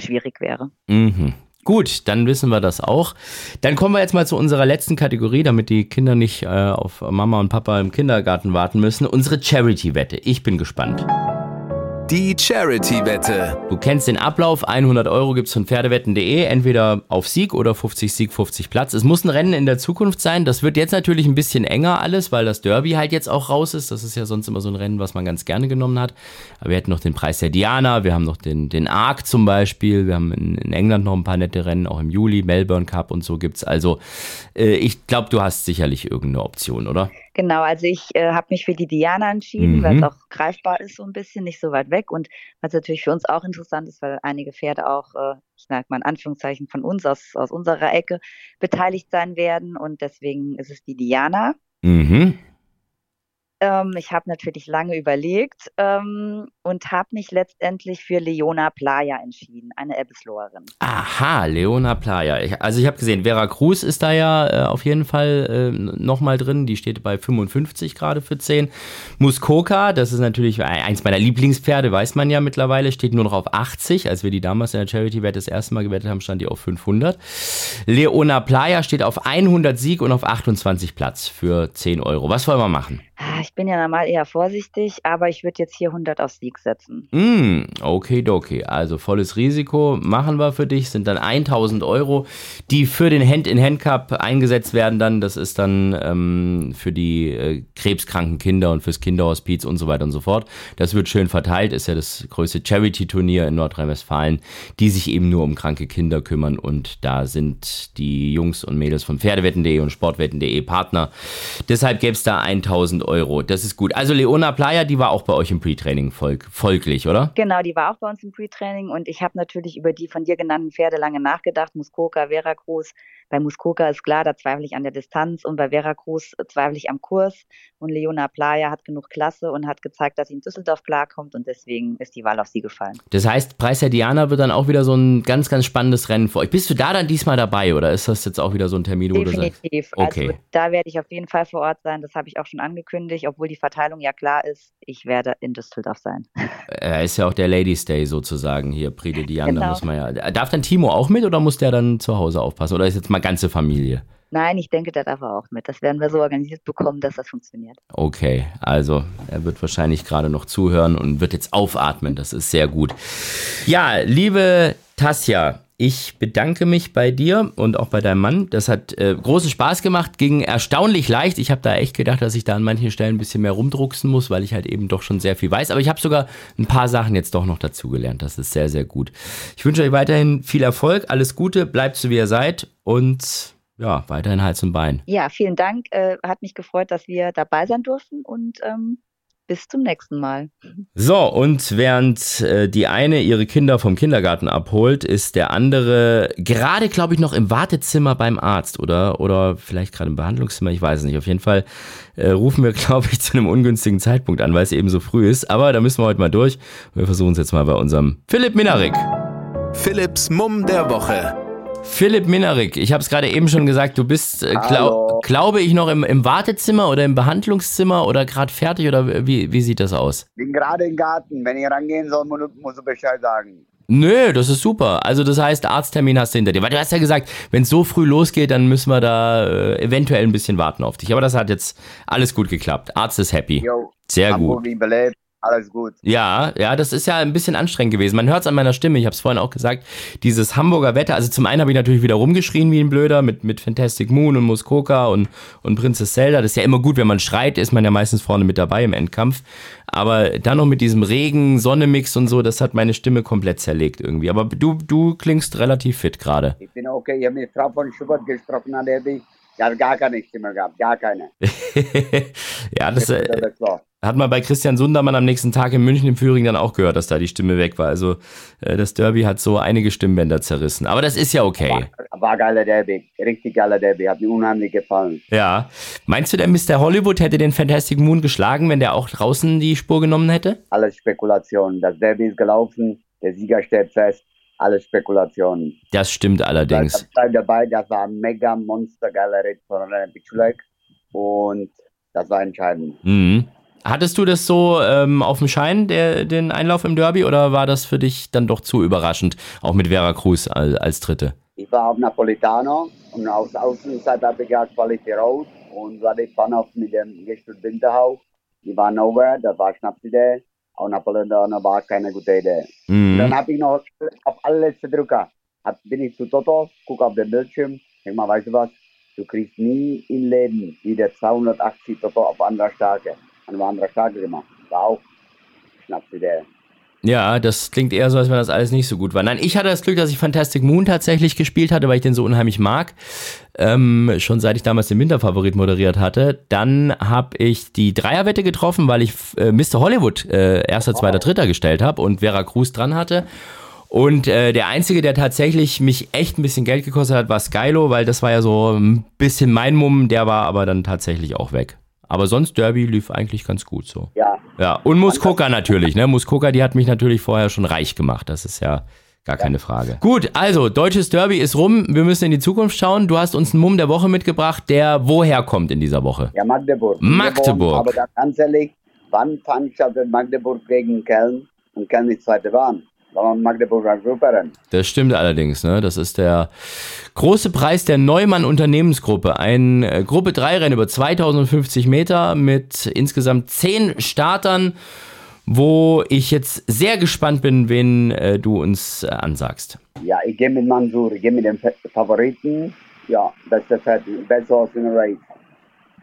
schwierig wäre. Mhm. Gut, dann wissen wir das auch. Dann kommen wir jetzt mal zu unserer letzten Kategorie, damit die Kinder nicht äh, auf Mama und Papa im Kindergarten warten müssen. Unsere Charity-Wette. Ich bin gespannt. Die Charity-Wette. Du kennst den Ablauf. 100 Euro gibt es von Pferdewetten.de. Entweder auf Sieg oder 50 Sieg, 50 Platz. Es muss ein Rennen in der Zukunft sein. Das wird jetzt natürlich ein bisschen enger alles, weil das Derby halt jetzt auch raus ist. Das ist ja sonst immer so ein Rennen, was man ganz gerne genommen hat. Aber wir hätten noch den Preis der Diana. Wir haben noch den, den Arc zum Beispiel. Wir haben in, in England noch ein paar nette Rennen, auch im Juli. Melbourne Cup und so gibt es. Also äh, ich glaube, du hast sicherlich irgendeine Option, oder? Genau, also ich äh, habe mich für die Diana entschieden, mhm. weil es auch greifbar ist so ein bisschen, nicht so weit weg und was natürlich für uns auch interessant ist, weil einige Pferde auch, äh, ich sage mal in Anführungszeichen von uns aus, aus unserer Ecke beteiligt sein werden und deswegen ist es die Diana. Mhm. Ähm, ich habe natürlich lange überlegt ähm, und habe mich letztendlich für Leona Playa entschieden, eine Ebbesloherin. Aha, Leona Playa. Ich, also ich habe gesehen, Vera Cruz ist da ja äh, auf jeden Fall äh, nochmal drin. Die steht bei 55 gerade für 10. Muskoka, das ist natürlich eins meiner Lieblingspferde, weiß man ja mittlerweile, steht nur noch auf 80. Als wir die damals in der Charity-Wette das erste Mal gewettet haben, stand die auf 500. Leona Playa steht auf 100 Sieg und auf 28 Platz für 10 Euro. Was wollen wir machen? Ah, ich bin ja normal eher vorsichtig, aber ich würde jetzt hier 100 auf Sieg setzen. Mm, okay, okay. Also volles Risiko machen wir für dich. Sind dann 1000 Euro, die für den Hand-in-Hand-Cup eingesetzt werden. Dann, das ist dann ähm, für die äh, krebskranken Kinder und fürs Kinderhospiz und so weiter und so fort. Das wird schön verteilt. Ist ja das größte Charity-Turnier in Nordrhein-Westfalen, die sich eben nur um kranke Kinder kümmern. Und da sind die Jungs und Mädels von Pferdewetten.de und Sportwetten.de Partner. Deshalb gäbe es da 1000 Euro. Das ist gut. Also Leona Playa, die war auch bei euch im Pre-Training folg folglich, oder? Genau, die war auch bei uns im Pre-Training und ich habe natürlich über die von dir genannten Pferde lange nachgedacht. Muskoka, Veracruz. Bei Muskoka ist klar, da zweifle ich an der Distanz und bei Veracruz zweifle ich am Kurs. Und Leona Playa hat genug Klasse und hat gezeigt, dass sie in Düsseldorf klarkommt und deswegen ist die Wahl auf sie gefallen. Das heißt, Preis der Diana wird dann auch wieder so ein ganz, ganz spannendes Rennen für euch. Bist du da dann diesmal dabei oder ist das jetzt auch wieder so ein Termin, wo Definitiv. du sagst? Okay. Also da werde ich auf jeden Fall vor Ort sein. Das habe ich auch schon angekündigt, obwohl die Verteilung ja klar ist. Ich werde in Düsseldorf sein. Er ist ja auch der Ladies Day sozusagen hier, Prix de Diana. Genau. muss man ja. Darf dann Timo auch mit oder muss der dann zu Hause aufpassen? Oder ist jetzt mal ganze Familie? Nein, ich denke, der darf auch mit. Das werden wir so organisiert bekommen, dass das funktioniert. Okay, also er wird wahrscheinlich gerade noch zuhören und wird jetzt aufatmen. Das ist sehr gut. Ja, liebe Tasja, ich bedanke mich bei dir und auch bei deinem Mann. Das hat äh, großen Spaß gemacht, ging erstaunlich leicht. Ich habe da echt gedacht, dass ich da an manchen Stellen ein bisschen mehr rumdrucksen muss, weil ich halt eben doch schon sehr viel weiß. Aber ich habe sogar ein paar Sachen jetzt doch noch dazugelernt. Das ist sehr, sehr gut. Ich wünsche euch weiterhin viel Erfolg, alles Gute, bleibt so wie ihr seid und ja, weiterhin Hals und Bein. Ja, vielen Dank. Äh, hat mich gefreut, dass wir dabei sein durften und ähm, bis zum nächsten Mal. So, und während äh, die eine ihre Kinder vom Kindergarten abholt, ist der andere gerade, glaube ich, noch im Wartezimmer beim Arzt oder, oder vielleicht gerade im Behandlungszimmer, ich weiß es nicht. Auf jeden Fall äh, rufen wir, [laughs] glaube ich, zu einem ungünstigen Zeitpunkt an, weil es eben so früh ist. Aber da müssen wir heute mal durch. Wir versuchen es jetzt mal bei unserem Philipp Minarik. Philipps Mumm der Woche. Philipp Minarik, ich habe es gerade eben schon gesagt, du bist, äh, glaub, glaube ich, noch im, im, Wartezimmer oder im Behandlungszimmer oder gerade fertig oder wie, wie sieht das aus? Bin gerade im Garten. Wenn ich rangehen soll, muss, ich Bescheid sagen. Nö, das ist super. Also das heißt, Arzttermin hast du hinter dir. Weil du hast ja gesagt, wenn es so früh losgeht, dann müssen wir da äh, eventuell ein bisschen warten auf dich. Aber das hat jetzt alles gut geklappt. Arzt ist happy. Jo, Sehr gut. Alles gut. Ja, ja, das ist ja ein bisschen anstrengend gewesen. Man hört es an meiner Stimme, ich habe es vorhin auch gesagt, dieses Hamburger Wetter. Also zum einen habe ich natürlich wieder rumgeschrien wie ein Blöder mit, mit Fantastic Moon und Muskoka und, und Princess Zelda. Das ist ja immer gut, wenn man schreit, ist man ja meistens vorne mit dabei im Endkampf. Aber dann noch mit diesem Regen, Sonne-Mix und so, das hat meine Stimme komplett zerlegt irgendwie. Aber du, du klingst relativ fit gerade. Ich bin okay. Ich habe mit Frau von Schubert gesprochen, an der ich die hat gar keine Stimme gehabt, gar keine. [laughs] ja, das, äh. Hat man bei Christian Sundermann am nächsten Tag in München im Führing dann auch gehört, dass da die Stimme weg war. Also äh, das Derby hat so einige Stimmbänder zerrissen. Aber das ist ja okay. War geiler Derby, richtig geiler Derby, hat mir unheimlich gefallen. Ja. Meinst du, der Mr. Hollywood hätte den Fantastic Moon geschlagen, wenn der auch draußen die Spur genommen hätte? Alles Spekulation. Das Derby ist gelaufen, der Sieger steht fest, alles Spekulationen. Das stimmt allerdings. Das war dabei, das war ein mega monster geiler Ritt von René Pichulek und das war entscheidend. Mhm. Hattest du das so ähm, auf dem Schein, der, den Einlauf im Derby, oder war das für dich dann doch zu überraschend, auch mit Vera Cruz als, als Dritte? Ich war auf Napolitano und aus Außenseite habe ich Quality Road und war ich fahren auf mit dem Gestüt Winterhau. Die waren over, das war. Auch Napolitano war keine gute Idee. Mhm. Dann habe ich noch auf allerletzte Drücker, hab, bin ich zu Toto, guck auf den Bildschirm, denk mal, weißt du was, du kriegst nie im Leben wieder 280 Toto auf anderer Starke. An einer anderen Starke gemacht. War auch Schnapsidee. Ja, das klingt eher so, als wenn das alles nicht so gut war. Nein, ich hatte das Glück, dass ich Fantastic Moon tatsächlich gespielt hatte, weil ich den so unheimlich mag. Ähm, schon seit ich damals den Winterfavorit moderiert hatte. Dann habe ich die Dreierwette getroffen, weil ich äh, Mr. Hollywood äh, erster, zweiter, dritter gestellt habe und Vera Cruz dran hatte. Und äh, der einzige, der tatsächlich mich echt ein bisschen Geld gekostet hat, war Skylo, weil das war ja so ein bisschen mein Mumm, der war aber dann tatsächlich auch weg. Aber sonst Derby lief eigentlich ganz gut so. Ja, Ja, und Muskoka natürlich, ne? Muskoka, die hat mich natürlich vorher schon reich gemacht. Das ist ja gar keine Frage. Gut, also, deutsches Derby ist rum. Wir müssen in die Zukunft schauen. Du hast uns einen Mumm der Woche mitgebracht, der woher kommt in dieser Woche? ja Magdeburg. Magdeburg. Aber da ganz ehrlich, wann fand ich also Magdeburg gegen Köln und Köln die zweite waren? Da war Magdeburg als Superrennen. Das stimmt allerdings, ne? Das ist der große Preis der Neumann Unternehmensgruppe. Ein äh, Gruppe 3 Rennen über 2050 Meter mit insgesamt 10 Startern, wo ich jetzt sehr gespannt bin, wen äh, du uns äh, ansagst. Ja, ich gehe mit Mansur, ich gehe mit dem Fa- Favoriten. Ja, das ist der Fett- Best Horse in the Race.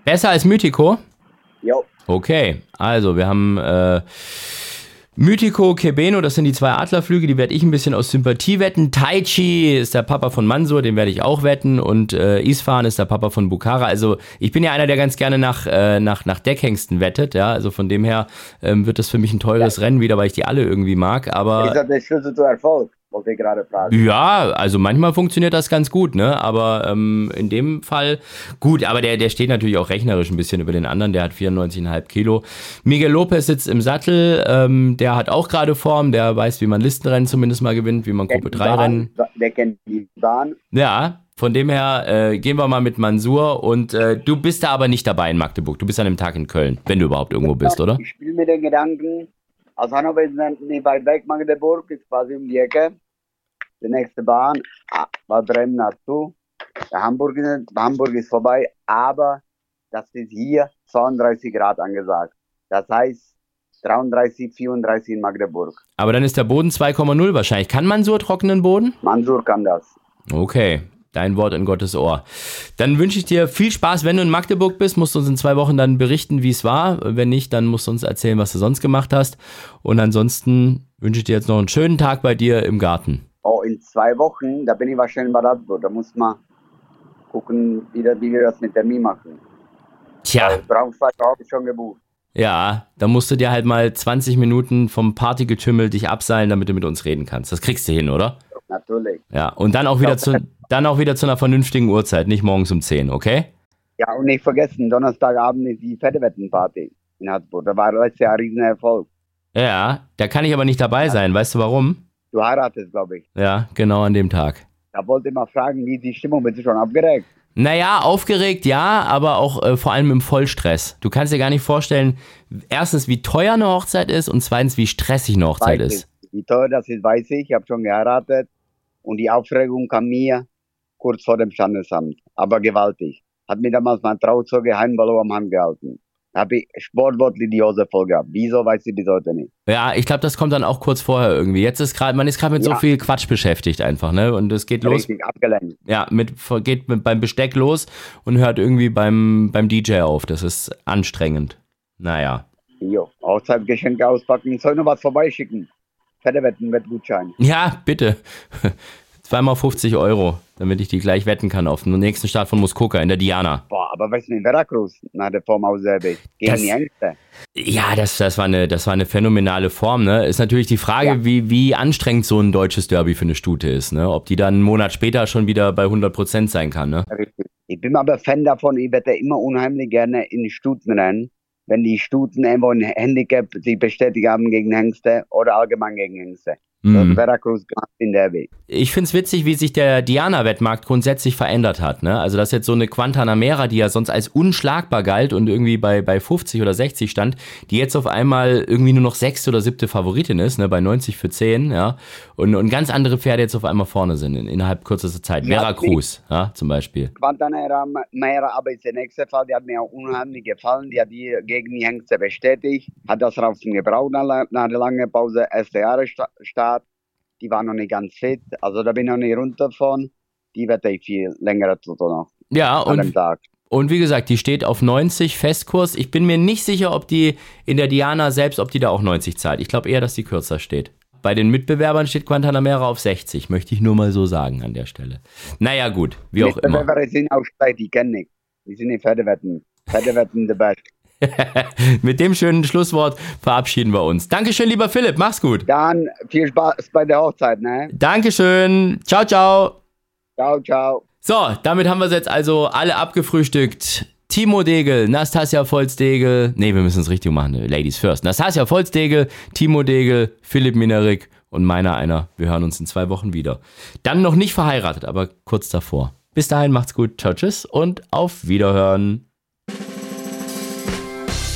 Besser als Mythico? Jo, Okay, also wir haben äh, Mythico, Kebeno, das sind die zwei Adlerflüge, die werde ich ein bisschen aus Sympathie wetten. Taichi ist der Papa von Mansur, den werde ich auch wetten. Und äh, Isfahan ist der Papa von Bukhara. Also ich bin ja einer, der ganz gerne nach, äh, nach, nach Deckhengsten wettet. Ja, also von dem her ähm, wird das für mich ein teures Rennen wieder, weil ich die alle irgendwie mag. Aber ist das der Schlüssel zu Erfolg? Wollte ich gerade fragen. ja, also manchmal funktioniert das ganz gut, ne? Aber ähm, in dem Fall gut, aber der, der steht natürlich auch rechnerisch ein bisschen über den anderen, der hat 94,5 Kilo. Miguel Lopez sitzt im Sattel, ähm, der hat auch gerade Form, der weiß, wie man Listenrennen zumindest mal gewinnt, wie man Gruppe 3 Rennen. Der kennt die Bahn. Ja, von dem her äh, gehen wir mal mit Mansur und äh, du bist da aber nicht dabei in Magdeburg, du bist an dem Tag in Köln, wenn du überhaupt irgendwo bist, oder? Ich spiele mit den Gedanken, aus Hannover ist nicht weit weg, Magdeburg ist quasi um die Ecke. Die nächste Bahn ah, war Bremen dazu. Der Hamburg ist, Hamburg ist vorbei, aber das ist hier 32 Grad angesagt. Das heißt 33, 34 in Magdeburg. Aber dann ist der Boden 2,0 wahrscheinlich. Kann Mansur trockenen Boden? Mansur kann das. Okay, dein Wort in Gottes Ohr. Dann wünsche ich dir viel Spaß, wenn du in Magdeburg bist. Musst du uns in zwei Wochen dann berichten, wie es war. Wenn nicht, dann musst du uns erzählen, was du sonst gemacht hast. Und ansonsten wünsche ich dir jetzt noch einen schönen Tag bei dir im Garten. Oh, in zwei Wochen, da bin ich wahrscheinlich in Harzburg. Da muss man gucken, wie, wie wir das mit Termin machen. Tja, Braunschweig habe ich schon gebucht. ja, da musst du dir halt mal 20 Minuten vom Partygetümmel dich abseilen, damit du mit uns reden kannst. Das kriegst du hin, oder? Natürlich. Ja, und dann auch wieder zu, dann auch wieder zu einer vernünftigen Uhrzeit, nicht morgens um 10, okay? Ja, und nicht vergessen, Donnerstagabend ist die Fettewettenparty in Harzburg. Da war letztes Jahr ein Riesenerfolg. Ja, da kann ich aber nicht dabei sein. Weißt du warum? Du heiratest, glaube ich. Ja, genau an dem Tag. Da wollte ich mal fragen, wie ist die Stimmung? Bist du schon abgeregt? Naja, aufgeregt ja, aber auch äh, vor allem im Vollstress. Du kannst dir gar nicht vorstellen, erstens, wie teuer eine Hochzeit ist und zweitens, wie stressig eine Hochzeit Weiß ist. ich. Wie teuer das ist, weiß ich. Ich habe schon geheiratet. Und die Aufregung kam mir kurz vor dem Standesamt. Aber gewaltig. Hat mir damals mein Trauzeuge Heinballo am Hand gehalten. Habe ich sportwortlich die Hose voll gehabt. Wieso weiß ich bis heute nicht. Ja, ich glaube, das kommt dann auch kurz vorher irgendwie. Jetzt ist gerade, man ist gerade mit so Ja. viel Quatsch beschäftigt einfach, ne? Und es geht los, Richtig abgelenkt. ja, mit, geht mit, beim Besteck los und hört irgendwie beim, beim DJ auf. Das ist anstrengend. Naja. Jo, Hochzeitgeschenke auspacken. Soll noch was vorbeischicken? Fettewetten, Wettgutschein. Ja, bitte. [laughs] Zweimal 50 Euro, damit ich die gleich wetten kann auf den nächsten Start von Muskoka in der Diana. Boah, aber weißt du, in Veracruz, nach der Form aus Serbe, gegen Das- die Ängste. Ja, das, das, war eine, das war eine phänomenale Form. Ne? Ist natürlich die Frage, Ja. wie, wie anstrengend so ein deutsches Derby für eine Stute ist. Ne? Ob die dann einen Monat später schon wieder bei 100% sein kann. Ne? Richtig. Ich bin aber Fan davon, ich werde immer unheimlich gerne in Stuten rennen, wenn die Stuten irgendwo ein Handicap sich bestätigt haben gegen Hengste oder allgemein gegen Hengste. Das Veracruz in der Weg. Ich finde es witzig, wie sich der Diana-Wettmarkt grundsätzlich verändert hat. Ne? Also, dass jetzt so eine Guantanamera, die ja sonst als unschlagbar galt und irgendwie bei, bei 50 oder 60 stand, die jetzt auf einmal irgendwie nur noch sechste oder siebte Favoritin ist, ne? bei 90 für 10, ja. Und, und ganz andere Pferde jetzt auf einmal vorne sind in, innerhalb kürzester Zeit. Ja, Veracruz, ja, zum Beispiel. Quantanera Mera, aber ist der nächste Fall, die hat mir auch unheimlich gefallen. Die hat die gegen die Hengste bestätigt, hat das draußen gebraucht nach, nach der langen Pause, erste Jahre Sta- Start. Die war noch nicht ganz fit, also da bin ich noch nicht runter von. Die wette ich viel längere Toto noch Ja, und, Tag. und wie gesagt, die steht auf 90 Festkurs. Ich bin mir nicht sicher, ob die in der Diana selbst, ob die da auch 90 zahlt. Ich glaube eher, dass die kürzer steht. Bei den Mitbewerbern steht Guantanamera auf 60, möchte ich nur mal so sagen an der Stelle. Naja, gut, wie auch immer. Mitbewerber sind auch schlecht, die kennen nicht. Die sind nicht Pferdewetten. Pferdewetten the best. [laughs] Mit dem schönen Schlusswort verabschieden wir uns. Dankeschön, lieber Philipp, mach's gut. Dann viel Spaß bei der Hochzeit, ne? Dankeschön, ciao, ciao. Ciao, ciao. So, damit haben wir es jetzt also alle abgefrühstückt. Timo Degel, Nastasia Volzdegel, nee, wir müssen es richtig machen, Ladies first. Nastasia Volzdegel, Timo Degel, Philipp Minerik und meiner einer. Wir hören uns in zwei Wochen wieder. Dann noch nicht verheiratet, aber kurz davor. Bis dahin macht's gut, ciao, tschüss und auf Wiederhören.